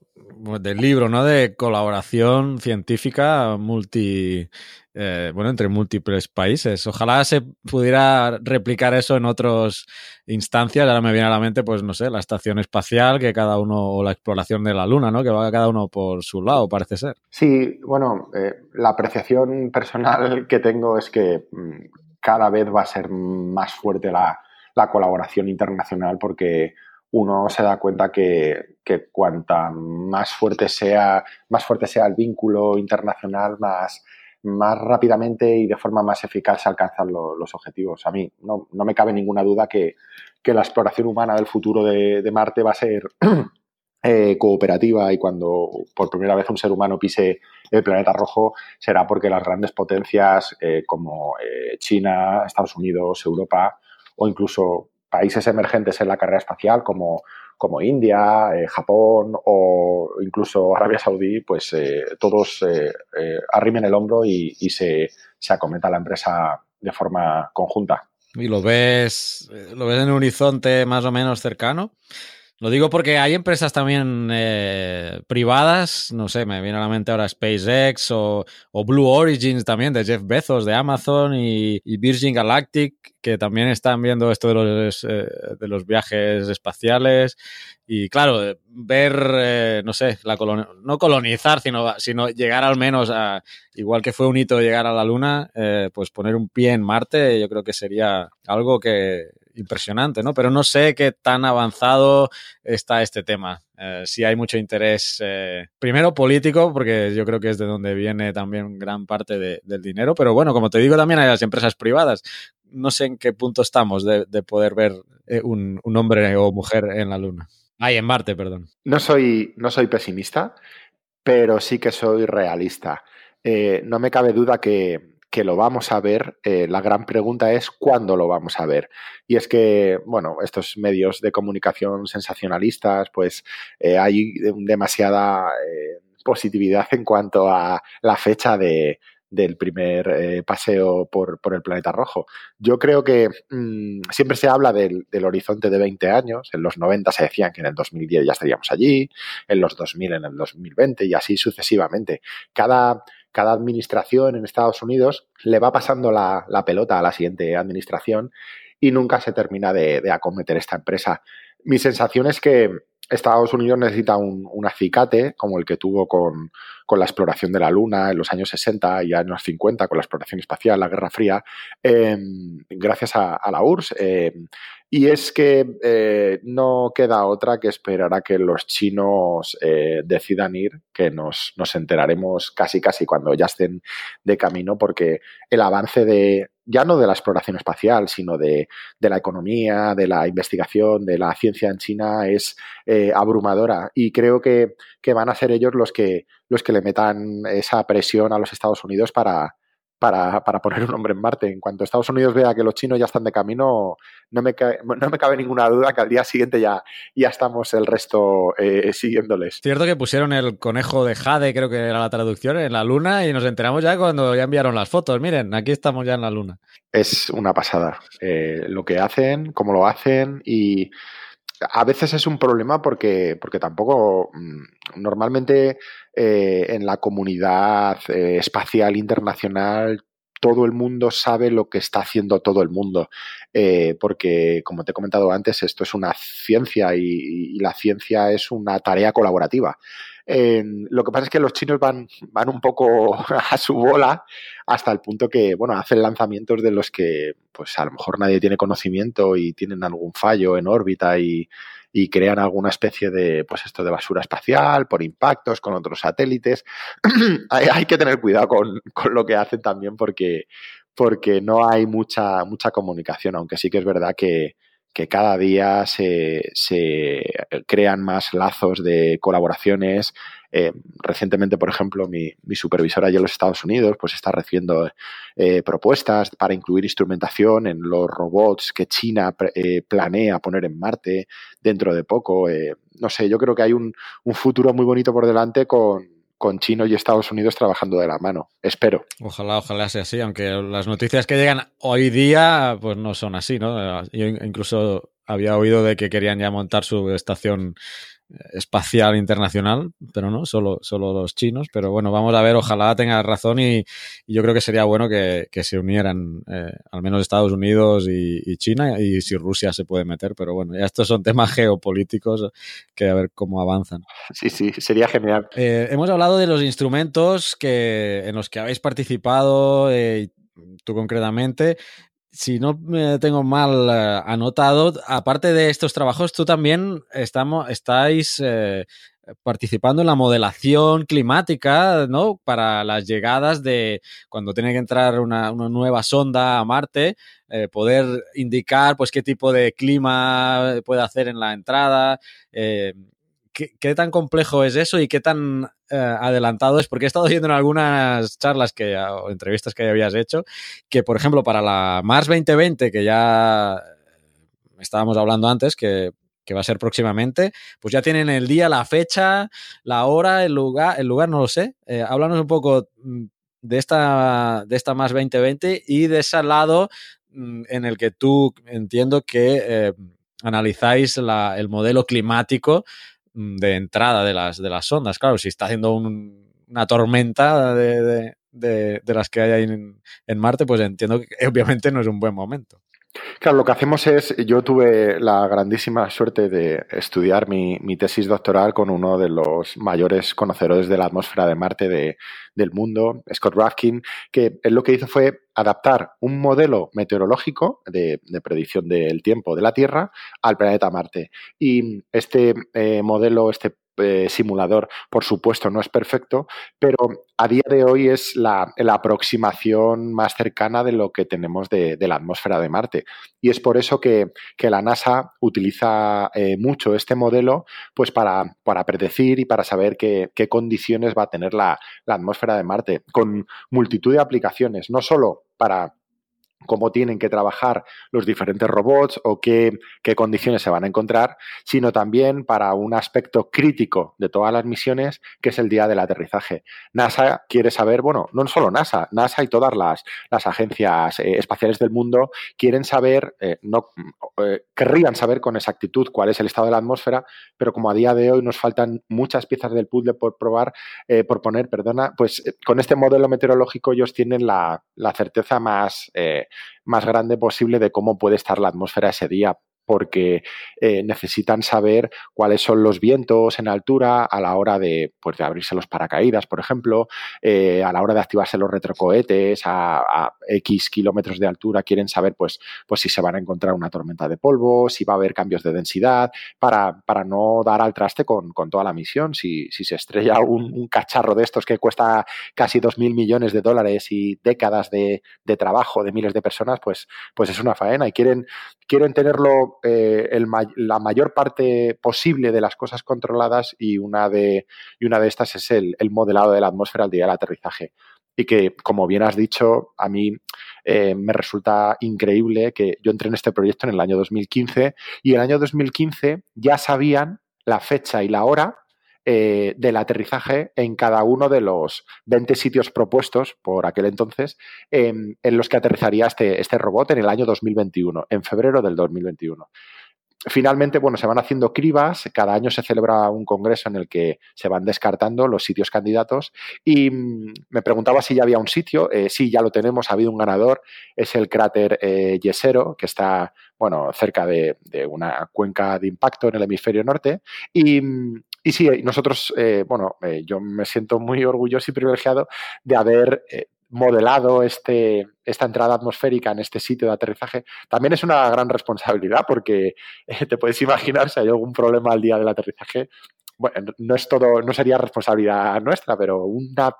del libro, ¿no? De colaboración científica multi, eh, bueno, entre múltiples países. Ojalá se pudiera replicar eso en otras instancias. Ahora me viene a la mente, pues no sé, la estación espacial, que cada uno, o la exploración de la Luna, ¿no? Que va cada uno por su lado, parece ser. Sí, bueno, eh, la apreciación personal que tengo es que mmm, cada vez va a ser más fuerte la, la colaboración internacional porque uno se da cuenta que, que, cuanta más fuerte sea, más fuerte sea el vínculo internacional, más, más rápidamente y de forma más eficaz se alcanzan lo, los objetivos. A mí no, no, me cabe ninguna duda que, que la exploración humana del futuro de, de Marte va a ser eh, cooperativa y cuando por primera vez un ser humano pise el planeta rojo será porque las grandes potencias eh, como eh, China, Estados Unidos, Europa o incluso países emergentes en la carrera espacial como, India, eh, Japón o incluso Arabia Saudí, pues eh, todos eh, eh, arrimen el hombro y, y se, se, acometa la empresa de forma conjunta. ¿Y lo ves, lo ves en un horizonte más o menos cercano? Lo digo porque hay empresas también eh, privadas, no sé, me viene a la mente ahora SpaceX o, o Blue Origins también de Jeff Bezos de Amazon y, Virgin Galactic que también están viendo esto de los, eh, de los viajes espaciales. Y claro, ver, eh, no sé, la colon no colonizar, sino, sino llegar al menos a, igual que fue un hito llegar a la Luna, eh, pues poner un pie en Marte, yo creo que sería algo que impresionante, ¿no? Pero no sé qué tan avanzado está este tema. Eh, si hay mucho interés, eh, primero político, porque yo creo que es de donde viene también gran parte de, del dinero, pero bueno, como te digo, también hay las empresas privadas. No sé en qué punto estamos de, de poder ver eh, un, un, hombre o mujer en la Luna. Ay, en Marte, perdón. No soy, no soy pesimista, pero sí que soy realista. No me cabe duda que, que lo vamos a ver, eh, la gran pregunta es cuándo lo vamos a ver. Y es que, bueno, estos medios de comunicación sensacionalistas, pues eh, hay demasiada eh, positividad en cuanto a la fecha de, del primer paseo por, por, el planeta rojo. Yo creo que mmm, siempre se habla del, del, horizonte de 20 años. En los 90 se decían que en el 2010 ya estaríamos allí, en los 2000 en el 2020 y así sucesivamente. Cada, cada administración en Estados Unidos le va pasando la, pelota a la siguiente administración y nunca se termina de, acometer esta empresa. Mi sensación es que Estados Unidos necesita un, un, acicate como el que tuvo con, la exploración de la Luna en los años 60 y años 50, con la exploración espacial, la Guerra Fría, eh, gracias a, la URSS. Y es que eh, no queda otra que esperar a que los chinos eh, decidan ir, que nos, nos, enteraremos casi casi cuando ya estén de camino, porque el avance de, ya no de la exploración espacial, sino de, de la economía, de la investigación, de la ciencia en China es eh, abrumadora. Y creo que, que van a ser ellos los que, los que le metan esa presión a los Estados Unidos para, para, para, poner un hombre en Marte. En cuanto Estados Unidos vea que los chinos ya están de camino, no me, cabe, no me cabe ninguna duda que al día siguiente ya, ya estamos el resto eh, siguiéndoles. Cierto que pusieron el conejo de Jade, creo que era la traducción, en la Luna y nos enteramos ya cuando ya enviaron las fotos. Miren, aquí estamos ya en la Luna. Es una pasada eh, lo que hacen, cómo lo hacen y a veces es un problema porque, porque tampoco mm, normalmente eh, en la comunidad eh, espacial internacional todo el mundo sabe lo que está haciendo todo el mundo, eh, porque como te he comentado antes, esto es una ciencia y, y la ciencia es una tarea colaborativa. Eh, lo que pasa es que los chinos van, van un poco a su bola hasta el punto que, bueno, hacen lanzamientos de los que, pues a lo mejor nadie tiene conocimiento y tienen algún fallo en órbita y, y crean alguna especie de, pues esto de basura espacial por impactos con otros satélites. hay, hay, que tener cuidado con, con, lo que hacen también porque, porque no hay mucha, mucha comunicación, aunque sí que es verdad que, que cada día se, se, crean más lazos de colaboraciones. Eh, recientemente, por ejemplo, mi, mi, supervisora allí en los Estados Unidos pues está recibiendo eh, propuestas para incluir instrumentación en los robots que China eh, planea poner en Marte dentro de poco. Eh, no sé, yo creo que hay un, un futuro muy bonito por delante con, con China y Estados Unidos trabajando de la mano. Espero. Ojalá, ojalá sea así, aunque las noticias que llegan hoy día pues no son así, ¿no? Yo incluso había oído de que querían ya montar su estación espacial internacional, pero no, solo, solo los chinos. Pero bueno, vamos a ver, ojalá tenga razón y, y yo creo que sería bueno que, que se unieran eh, al menos Estados Unidos y, y, China y si Rusia se puede meter, pero bueno, ya estos son temas geopolíticos que a ver cómo avanzan. Sí, sí, sería genial. Eh, hemos hablado de los instrumentos que, en los que habéis participado, eh, tú concretamente si no me tengo mal eh, anotado, aparte de estos trabajos, tú también estamos, estáis eh, participando en la modelación climática, ¿no? Para las llegadas de cuando tiene que entrar una, una nueva sonda a Marte, eh, poder indicar, pues, qué tipo de clima puede hacer en la entrada. ¿Qué, ¿qué, tan complejo es eso y qué tan eh, adelantado es? Porque he estado viendo en algunas charlas que, o entrevistas que habías hecho, que por ejemplo para la Mars 2020, que ya estábamos hablando antes, que, que va a ser próximamente, pues ya tienen el día, la fecha, la hora, el lugar, el lugar no lo sé. Eh, háblanos un poco de esta, de esta Mars 2020 y de ese lado mm, en el que tú entiendo que... Eh, analizáis el modelo climático mm, de entrada de las, de las ondas. Claro, si está haciendo un, una tormenta de, de, de, de, las que hay ahí en, en Marte, pues entiendo que obviamente no es un buen momento. Claro, lo que hacemos es, yo tuve la grandísima suerte de estudiar mi, mi, tesis doctoral con uno de los mayores conocedores de la atmósfera de Marte de, del mundo, Scott Rafkin, que él lo que hizo fue adaptar un modelo meteorológico de, de predicción del tiempo de la Tierra al planeta Marte. Y este eh, modelo, este eh, simulador, por supuesto, no es perfecto, pero a día de hoy es la, aproximación más cercana de lo que tenemos de, la atmósfera de Marte. Y es por eso que, la NASA utiliza eh, mucho este modelo pues para, predecir y para saber qué, qué condiciones va a tener la, la atmósfera de Marte, con multitud de aplicaciones, no solo para cómo tienen que trabajar los diferentes robots o qué, condiciones se van a encontrar, sino también para un aspecto crítico de todas las misiones, que es el día del aterrizaje. NASA quiere saber, bueno, no solo NASA, NASA y todas las, agencias eh, espaciales del mundo quieren saber, eh, no, eh, querrían saber con exactitud cuál es el estado de la atmósfera, pero como a día de hoy nos faltan muchas piezas del puzzle por probar, eh, por poner, perdona, pues con este modelo meteorológico ellos tienen la, la certeza más más grande posible de cómo puede estar la atmósfera ese día porque eh, necesitan saber cuáles son los vientos en altura a la hora de, pues, de abrirse los paracaídas, por ejemplo, eh, a la hora de activarse los retrocohetes a, X kilómetros de altura, quieren saber pues, pues si se van a encontrar una tormenta de polvo, si va a haber cambios de densidad, para, para no dar al traste con, con toda la misión. Si, si se estrella un, un, cacharro de estos que cuesta casi 2.000 millones de dólares y décadas de, de trabajo de miles de personas, pues, pues es una faena y quieren, quieren tenerlo eh, la mayor parte posible de las cosas controladas y una de, y una de estas es el, el, modelado de la atmósfera al día del aterrizaje. Y que, como bien has dicho, a mí eh, me resulta increíble que yo entré en este proyecto en el año 2015 y en el año 2015 ya sabían la fecha y la hora eh, del aterrizaje en cada uno de los 20 sitios propuestos por aquel entonces eh, en los que aterrizaría este, este robot en el año 2021, en febrero del 2021 finalmente, bueno, se van haciendo cribas, cada año se celebra un congreso en el que se van descartando los sitios candidatos y mmm, me preguntaba si ya había un sitio, eh, sí, ya lo tenemos, ha habido un ganador, es el cráter eh, Yesero, que está, bueno, cerca de, de, una cuenca de impacto en el hemisferio norte y, y sí, nosotros, eh, bueno, eh, yo me siento muy orgulloso y privilegiado de haber eh, modelado este, esta entrada atmosférica en este sitio de aterrizaje. También es una gran responsabilidad porque eh, te puedes imaginar si hay algún problema al día del aterrizaje. Bueno, no es todo, no sería responsabilidad nuestra, pero una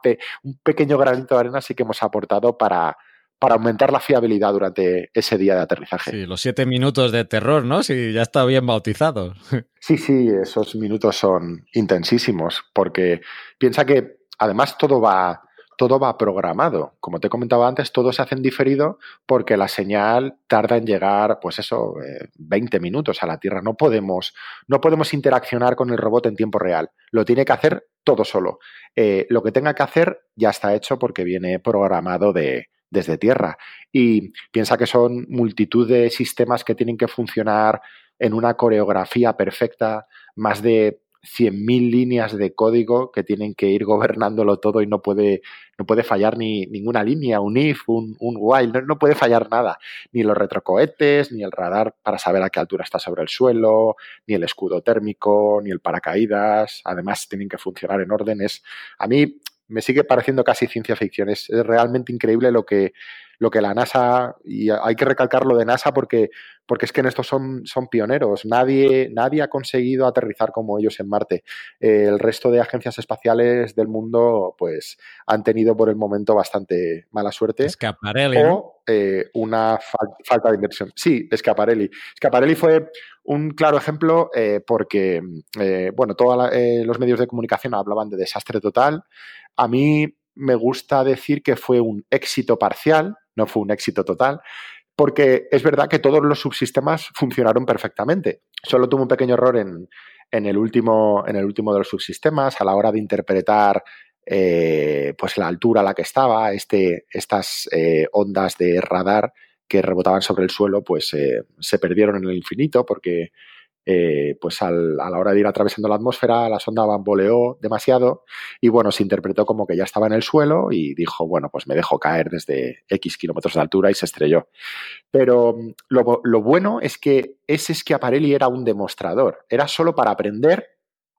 un pequeño granito de arena sí que hemos aportado para, para aumentar la fiabilidad durante ese día de aterrizaje. Sí, los siete minutos de terror, ¿no? Si ya está bien bautizado. Sí, sí, esos minutos son intensísimos, porque piensa que además todo va, todo va programado. Como te comentaba antes, todo se hace en diferido porque la señal tarda en llegar, pues eso, eh, 20 minutos a la Tierra. No podemos, no podemos interaccionar con el robot en tiempo real. Lo tiene que hacer todo solo. Eh, lo que tenga que hacer ya está hecho porque viene programado de, desde tierra. Y piensa que son multitud de sistemas que tienen que funcionar en una coreografía perfecta, más de 100.000 líneas de código que tienen que ir gobernándolo todo y no puede, no puede fallar ni ninguna línea, un if, un, un while, no, no, puede fallar nada. Ni los retrocohetes, ni el radar para saber a qué altura está sobre el suelo, ni el escudo térmico, ni el paracaídas. Además, tienen que funcionar en orden. Es, a mí me sigue pareciendo casi ciencia ficción. Es, realmente increíble lo que, lo que la NASA, y hay que recalcarlo de NASA porque, porque es que en esto son, son pioneros. Nadie, nadie ha conseguido aterrizar como ellos en Marte. Eh, el resto de agencias espaciales del mundo, pues, han tenido por el momento bastante mala suerte. Escaparelli. O eh, una fal falta de inversión. Sí, Escaparelli. Escaparelli fue un claro ejemplo eh, porque, bueno, todos los medios de comunicación hablaban de desastre total. A mí me gusta decir que fue un éxito parcial, no fue un éxito total, porque es verdad que todos los subsistemas funcionaron perfectamente. Solo tuvo un pequeño error en, en, el, último, en el último de los subsistemas a la hora de interpretar eh, pues la altura a la que estaba, este, estas eh, ondas de radar que rebotaban sobre el suelo, pues eh, se perdieron en el infinito porque eh, pues a la hora de ir atravesando la atmósfera, la sonda bamboleó demasiado y bueno, se interpretó como que ya estaba en el suelo y dijo, bueno, pues me dejo caer desde X kilómetros de altura y se estrelló. Pero mm, lo, lo bueno es que ese Schiaparelli era un demostrador, era solo para aprender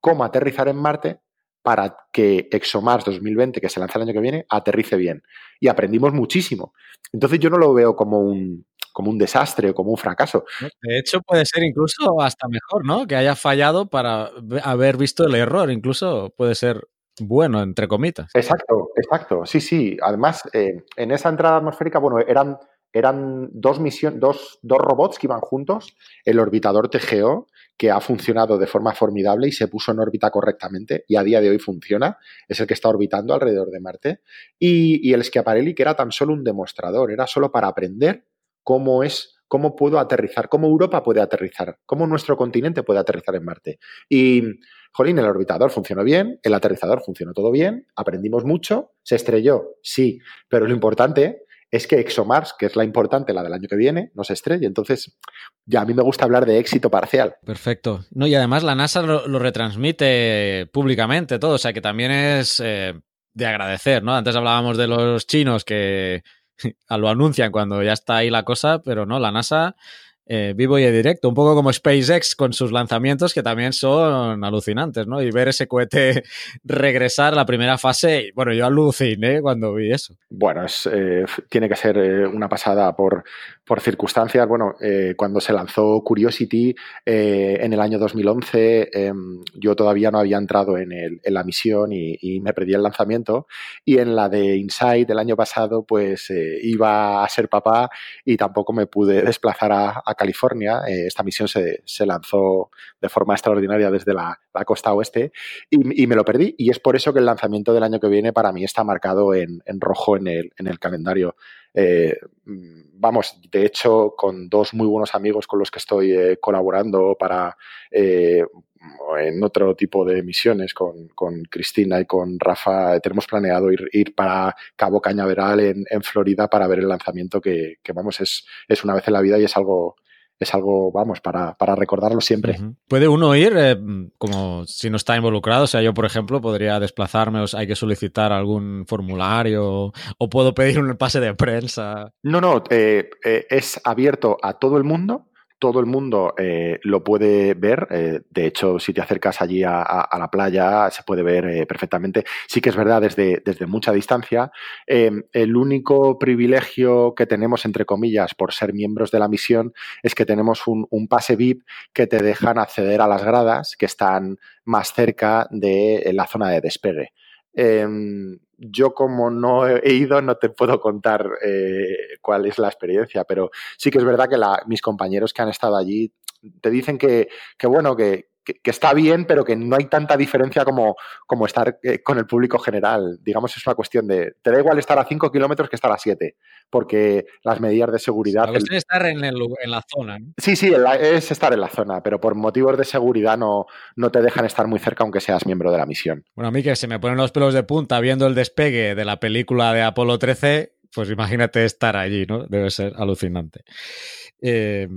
cómo aterrizar en Marte para que ExoMars 2020, que se lanza el año que viene, aterrice bien. Y aprendimos muchísimo. Entonces yo no lo veo como un, como un desastre o como un fracaso. De hecho, puede ser incluso hasta mejor, ¿no? Que haya fallado para haber visto el error. Incluso puede ser bueno, entre comitas. Exacto, exacto. Sí, sí. Además, eh, en esa entrada atmosférica, bueno, eran, eran dos, misión, dos, dos robots que iban juntos. El orbitador TGO, que ha funcionado de forma formidable y se puso en órbita correctamente y a día de hoy funciona. Es el que está orbitando alrededor de Marte. Y, y el Schiaparelli, que era tan solo un demostrador, era solo para aprender cómo es, cómo puedo aterrizar, cómo Europa puede aterrizar, cómo nuestro continente puede aterrizar en Marte. Y, jolín, el orbitador funcionó bien, el aterrizador funcionó todo bien, aprendimos mucho, se estrelló, sí, pero lo importante es que ExoMars, que es la importante, la del año que viene, no se estrelle. Entonces, ya a mí me gusta hablar de éxito parcial. Perfecto. No, y además la NASA lo, retransmite públicamente todo, o sea que también es eh, de agradecer, ¿no? Antes hablábamos de los chinos que lo anuncian cuando ya está ahí la cosa, pero no, la NASA eh, vivo y en directo, un poco como SpaceX con sus lanzamientos que también son alucinantes, ¿no? Y ver ese cohete regresar a la primera fase, bueno, yo aluciné cuando vi eso. Bueno, es, eh, tiene que ser eh, una pasada por, por circunstancias. Bueno, cuando se lanzó Curiosity en el año 2011, em, yo todavía no había entrado en, el, en la misión y, me perdí el lanzamiento. Y en la de Inside del año pasado, pues iba a ser papá y tampoco me pude desplazar a, a California. Eh, esta misión se, se, lanzó de forma extraordinaria desde la, la costa oeste y, y, me lo perdí. Y es por eso que el lanzamiento del año que viene para mí está marcado en, en rojo en el, en el calendario. Eh, vamos, de hecho, con dos muy buenos amigos con los que estoy eh, colaborando para en otro tipo de misiones con, con, Cristina y con Rafa, tenemos planeado ir, ir para Cabo Cañaveral en, en, Florida para ver el lanzamiento que, que vamos, es, es una vez en la vida y es algo es algo, vamos, para, para recordarlo siempre. Uh -huh. ¿Puede uno ir eh, como si no está involucrado? O sea, yo, por ejemplo, podría desplazarme, o sea, hay que solicitar algún formulario o puedo pedir un pase de prensa. No, no, eh, eh, es abierto a todo el mundo todo el mundo eh, lo puede ver. Eh, de hecho, si te acercas allí a, la playa, se puede ver eh, perfectamente. Sí que es verdad desde, desde mucha distancia. Em, el único privilegio que tenemos, entre comillas, por ser miembros de la misión, es que tenemos un, un pase VIP que te dejan acceder a las gradas que están más cerca de la zona de despegue. Eh, yo como no he ido no te puedo contar eh, cuál es la experiencia, pero sí que es verdad que mis compañeros que han estado allí te dicen que, que bueno, que, que, que, está bien, pero que no hay tanta diferencia como, como estar eh, con el público general. Digamos, es una cuestión de, te da igual estar a 5 kilómetros que estar a 7, porque las medidas de seguridad... La cuestión el, es estar en, el, en, la zona. ¿no? Sí, sí, es estar en la zona, pero por motivos de seguridad no, no te dejan estar muy cerca aunque seas miembro de la misión. Bueno, a mí que se me ponen los pelos de punta viendo el despegue de la película de Apolo 13, pues imagínate estar allí, ¿no? Debe ser alucinante. Eh,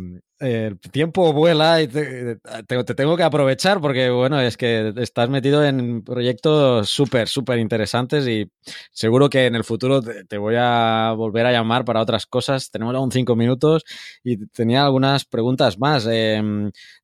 el tiempo vuela y te, te, te, tengo que aprovechar porque, bueno, es que estás metido en proyectos súper, súper interesantes y seguro que en el futuro te, te, voy a volver a llamar para otras cosas. Tenemos aún cinco minutos y tenía algunas preguntas más. Eh,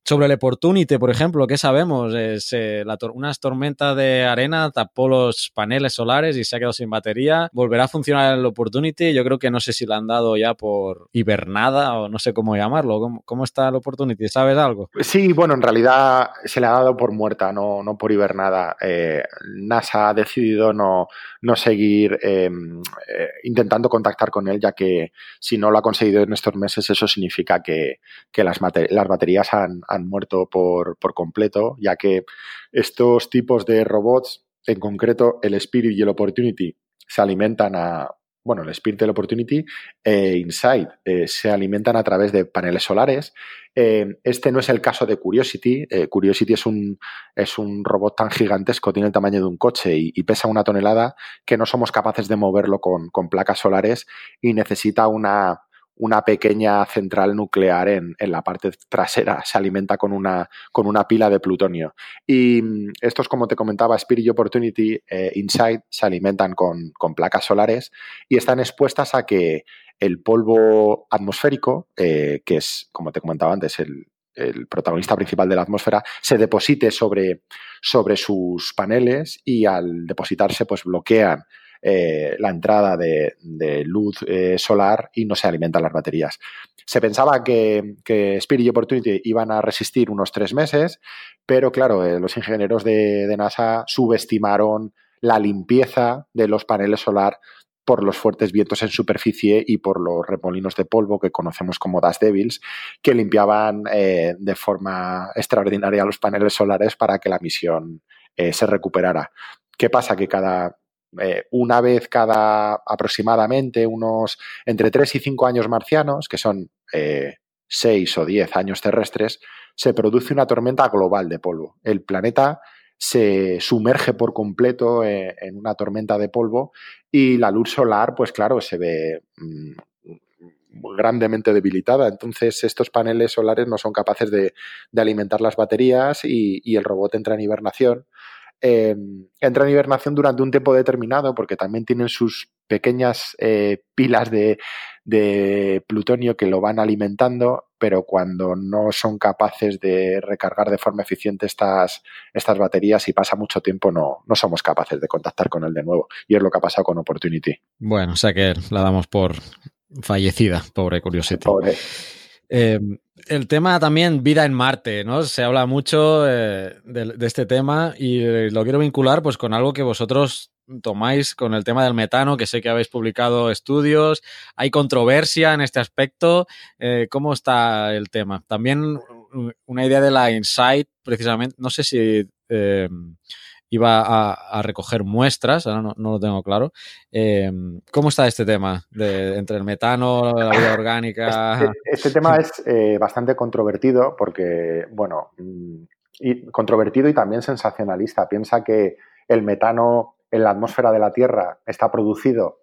sobre el Opportunity, por ejemplo, ¿qué sabemos? Es, eh, la tor unas tormentas de arena tapó los paneles solares y se ha quedado sin batería. ¿Volverá a funcionar el Opportunity? Yo creo que no sé si la han dado ya por hibernada o no sé cómo llamarlo. ¿Cómo, ¿Cómo está el Opportunity? ¿Sabes algo? Sí, bueno, en realidad se le ha dado por muerta, no, no por hibernada. Eh, NASA ha decidido no, no seguir eh, eh, intentando contactar con él, ya que si no lo ha conseguido en estos meses, eso significa que, que las, las, baterías han, han muerto por, por completo, ya que estos tipos de robots, en concreto el Spirit y el Opportunity, se alimentan a bueno, el Spirit del Opportunity e Insight eh, se alimentan a través de paneles solares. Eh, este no es el caso de Curiosity. Eh, Curiosity es un, es un robot tan gigantesco, tiene el tamaño de un coche y, y pesa una tonelada que no somos capaces de moverlo con, con placas solares y necesita una, una pequeña central nuclear en, la parte trasera. Se alimenta con una, con una pila de plutonio. Y mm, estos, como te comentaba, Spirit Opportunity, eh, Insight, se alimentan con, placas solares y están expuestas a que el polvo atmosférico, eh, que es, como te comentaba antes, el, protagonista principal de la atmósfera, se deposite sobre, sobre sus paneles y al depositarse, pues bloquean eh, la entrada de, luz eh, solar y no se alimentan las baterías. Se pensaba que, Spirit y Opportunity iban a resistir unos tres meses, pero claro, eh, los ingenieros de, NASA subestimaron la limpieza de los paneles solar por los fuertes vientos en superficie y por los remolinos de polvo que conocemos como Dust Devils, que limpiaban de forma extraordinaria los paneles solares para que la misión se recuperara. ¿Qué pasa? Que cada eh, una vez cada aproximadamente unos entre 3 y 5 años marcianos, que son 6 eh, o 10 años terrestres, se produce una tormenta global de polvo. El planeta se sumerge por completo eh, en una tormenta de polvo y la luz solar, pues claro, se ve mm, grandemente debilitada. Entonces, estos paneles solares no son capaces de, alimentar las baterías y, el robot entra en hibernación eh, entra en hibernación durante un tiempo determinado porque también tienen sus pequeñas eh, pilas de, plutonio que lo van alimentando, pero cuando no son capaces de recargar de forma eficiente estas, estas baterías y pasa mucho tiempo, no, no somos capaces de contactar con él de nuevo. Y es lo que ha pasado con Opportunity. Bueno, o sea que la damos por fallecida, pobre Curiosity. Pobre. Eh, el tema también vida en Marte, ¿no? Se habla mucho eh, de, este tema y eh, lo quiero vincular pues con algo que vosotros tomáis con el tema del metano, que sé que habéis publicado estudios, hay controversia en este aspecto. ¿Cómo está el tema? También una idea de la Insight, precisamente, no sé si iba a, recoger muestras, ahora no, lo tengo claro. Eh, ¿Cómo está este tema de, entre el metano, la vida orgánica? Este, este tema es eh, bastante controvertido porque, bueno, mm, y controvertido y también sensacionalista. Piensa que el metano en la atmósfera de la Tierra está producido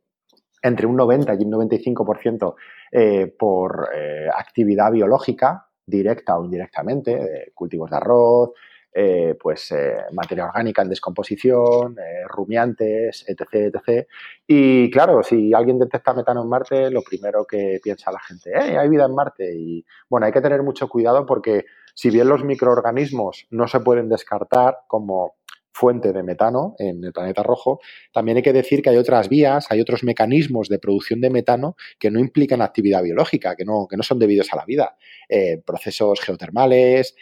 entre un 90 y un 95% eh, por actividad biológica, directa o indirectamente, cultivos de arroz, eh, pues eh, materia orgánica en descomposición, eh, rumiantes, etc, etc. Y claro, si alguien detecta metano en Marte, lo primero que piensa la gente, ¡eh! Hay vida en Marte. Y bueno, hay que tener mucho cuidado porque si bien los microorganismos no se pueden descartar como fuente de metano en el planeta rojo, también hay que decir que hay otras vías, hay otros mecanismos de producción de metano que no implican actividad biológica, que no, que no son debidos a la vida. Eh, procesos geotermales,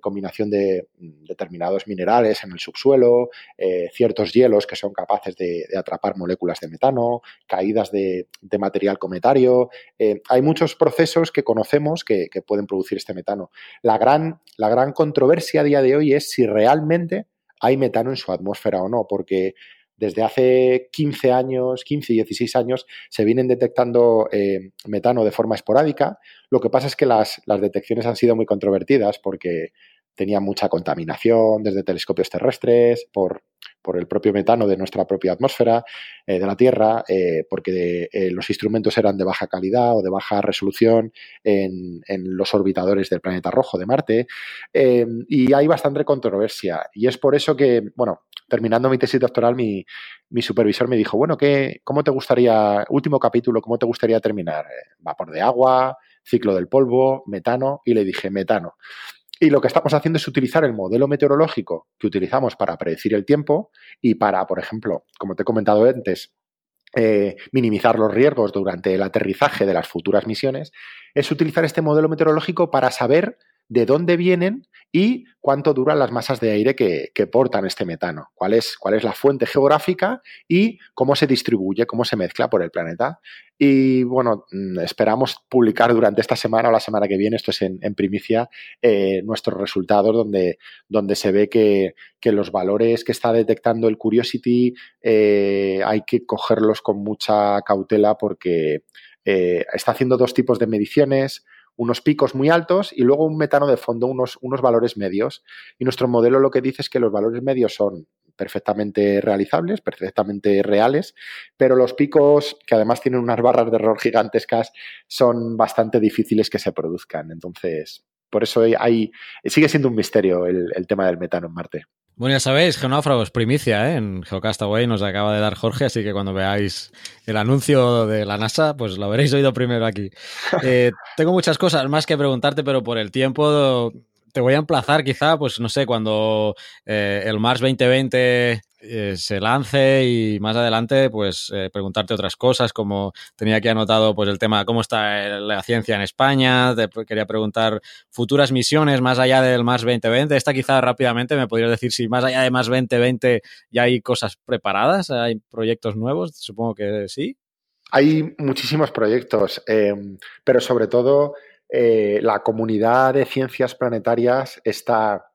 combinación de determinados minerales en el subsuelo, eh, ciertos hielos que son capaces de, atrapar moléculas de metano, caídas de, material cometario. Eh, hay muchos procesos que conocemos que, pueden producir este metano. La gran, la gran controversia a día de hoy es si realmente hay metano en su atmósfera o no, porque desde hace 15 años, 15 y 16 años, se vienen detectando eh, metano de forma esporádica. Lo que pasa es que las, las detecciones han sido muy controvertidas porque tenía mucha contaminación desde telescopios terrestres, por, por el propio metano de nuestra propia atmósfera, eh, de la Tierra, eh, porque eh, los instrumentos eran de baja calidad o de baja resolución en, los orbitadores del planeta rojo de Marte. y hay bastante controversia. Y es por eso que, bueno, terminando mi tesis doctoral, mi, mi supervisor me dijo, bueno, ¿qué, ¿cómo te gustaría, último capítulo, cómo te gustaría terminar? Vapor de agua, ciclo del polvo, metano, y le dije, metano. Y lo que estamos haciendo es utilizar el modelo meteorológico que utilizamos para predecir el tiempo y para, por ejemplo, como te he comentado antes, eh, minimizar los riesgos durante el aterrizaje de las futuras misiones, es utilizar este modelo meteorológico para saber de dónde vienen y cuánto duran las masas de aire que, portan este metano, cuál es, cuál es la fuente geográfica y cómo se distribuye, cómo se mezcla por el planeta. Y bueno, mm, esperamos publicar durante esta semana o la semana que viene, esto es en, primicia, eh, nuestros resultados donde, donde se ve que, los valores que está detectando el Curiosity eh, hay que cogerlos con mucha cautela porque eh, está haciendo dos tipos de mediciones unos picos muy altos y luego un metano de fondo, unos, unos valores medios. Y nuestro modelo lo que dice es que los valores medios son perfectamente realizables, perfectamente reales, pero los picos, que además tienen unas barras de error gigantescas, son bastante difíciles que se produzcan. Entonces, por eso hay, sigue siendo un misterio el, el tema del metano en Marte. Bueno, ya sabéis, geonáufragos, primicia, ¿eh? En Geocastaway nos acaba de dar Jorge, así que cuando veáis el anuncio de la NASA, pues lo habréis oído primero aquí. Eh, tengo muchas cosas más que preguntarte, pero por el tiempo te voy a emplazar quizá, pues no sé, cuando eh, el Mars 2020 eh, se lance y más adelante, pues eh, preguntarte otras cosas, como tenía aquí anotado pues el tema cómo está la ciencia en España, quería preguntar futuras misiones más allá del Mars 2020. Esta quizá rápidamente me podrías decir si más allá de Mars 2020 ya hay cosas preparadas, hay proyectos nuevos, supongo que sí. Hay muchísimos proyectos, pero sobre todo eh, la comunidad de ciencias planetarias está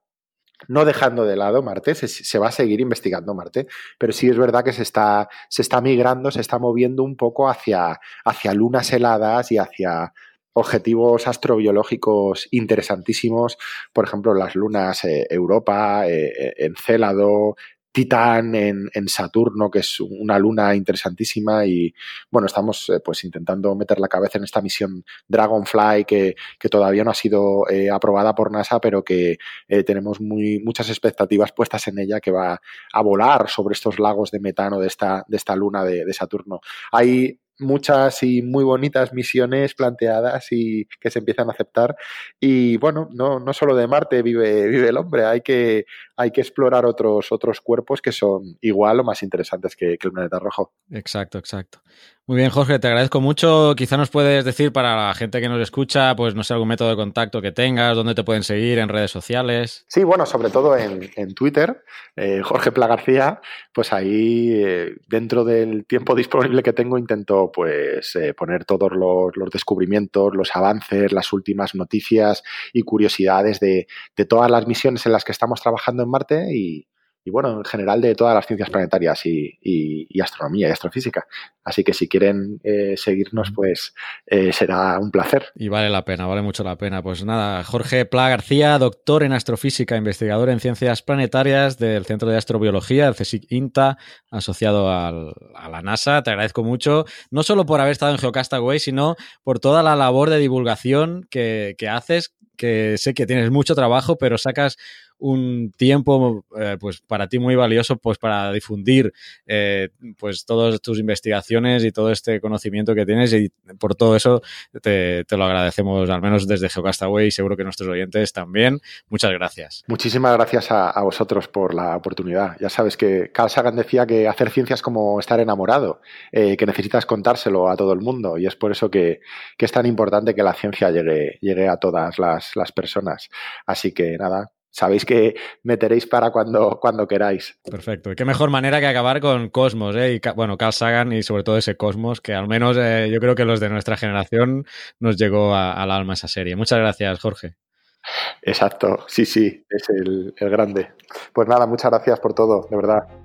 no dejando de lado Marte, se, va a seguir investigando Marte, pero sí es verdad que se está, se está migrando, se está moviendo un poco hacia, hacia lunas heladas y hacia objetivos astrobiológicos interesantísimos, por ejemplo, las lunas eh, Europa, eh, Encélado, Titán en, Saturno, que es una luna interesantísima y bueno, estamos eh, pues intentando meter la cabeza en esta misión Dragonfly que, todavía no ha sido eh, aprobada por NASA, pero que eh, tenemos muy, muchas expectativas puestas en ella que va a volar sobre estos lagos de metano de esta, de esta luna de, de Saturno. Hay muchas y muy bonitas misiones planteadas y que se empiezan a aceptar. Y bueno, no, no solo de Marte vive, vive el hombre, hay que, hay que explorar otros, otros cuerpos que son igual o más interesantes que, que el planeta rojo. Exacto, exacto. Muy bien, Jorge, te agradezco mucho. Quizá nos puedes decir para la gente que nos escucha, pues no sé, algún método de contacto que tengas, dónde te pueden seguir en redes sociales. Sí, bueno, sobre todo en, en Twitter, eh, Jorge Pla García, pues ahí eh, dentro del tiempo disponible que tengo intento pues eh, poner todos los, los, descubrimientos, los avances, las últimas noticias y curiosidades de, de todas las misiones en las que estamos trabajando en Marte y, y bueno, en general de todas las ciencias planetarias y, astronomía y astrofísica. Así que si quieren eh, seguirnos, pues eh, será un placer. Y vale la pena, vale mucho la pena. Pues nada, Jorge Pla García, doctor en astrofísica, investigador en ciencias planetarias del Centro de Astrobiología, el CSIC INTA, asociado a la NASA. Te agradezco mucho, no solo por haber estado en Geocastaway, sino por toda la labor de divulgación que, que haces, que sé que tienes mucho trabajo, pero sacas un tiempo eh, pues para ti muy valioso pues para difundir eh, pues todas tus investigaciones y todo este conocimiento que tienes y por todo eso te, lo agradecemos al menos desde Geocastaway y seguro que nuestros oyentes también. Muchas gracias. Muchísimas gracias a, a vosotros por la oportunidad. Ya sabes que Carl Sagan decía que hacer ciencia es como estar enamorado, eh, que necesitas contárselo a todo el mundo y es por eso que, que es tan importante que la ciencia llegue, llegue a todas las, las personas. Así que nada, sabéis que meteréis para cuando, cuando queráis. Perfecto. Y qué mejor manera que acabar con Cosmos, ¿eh? Y, bueno, Carl Sagan y sobre todo ese Cosmos, que al menos eh, yo creo que los de nuestra generación nos llegó al alma esa serie. Muchas gracias, Jorge. Exacto, sí, sí, es el, el grande. Pues nada, muchas gracias por todo, de verdad.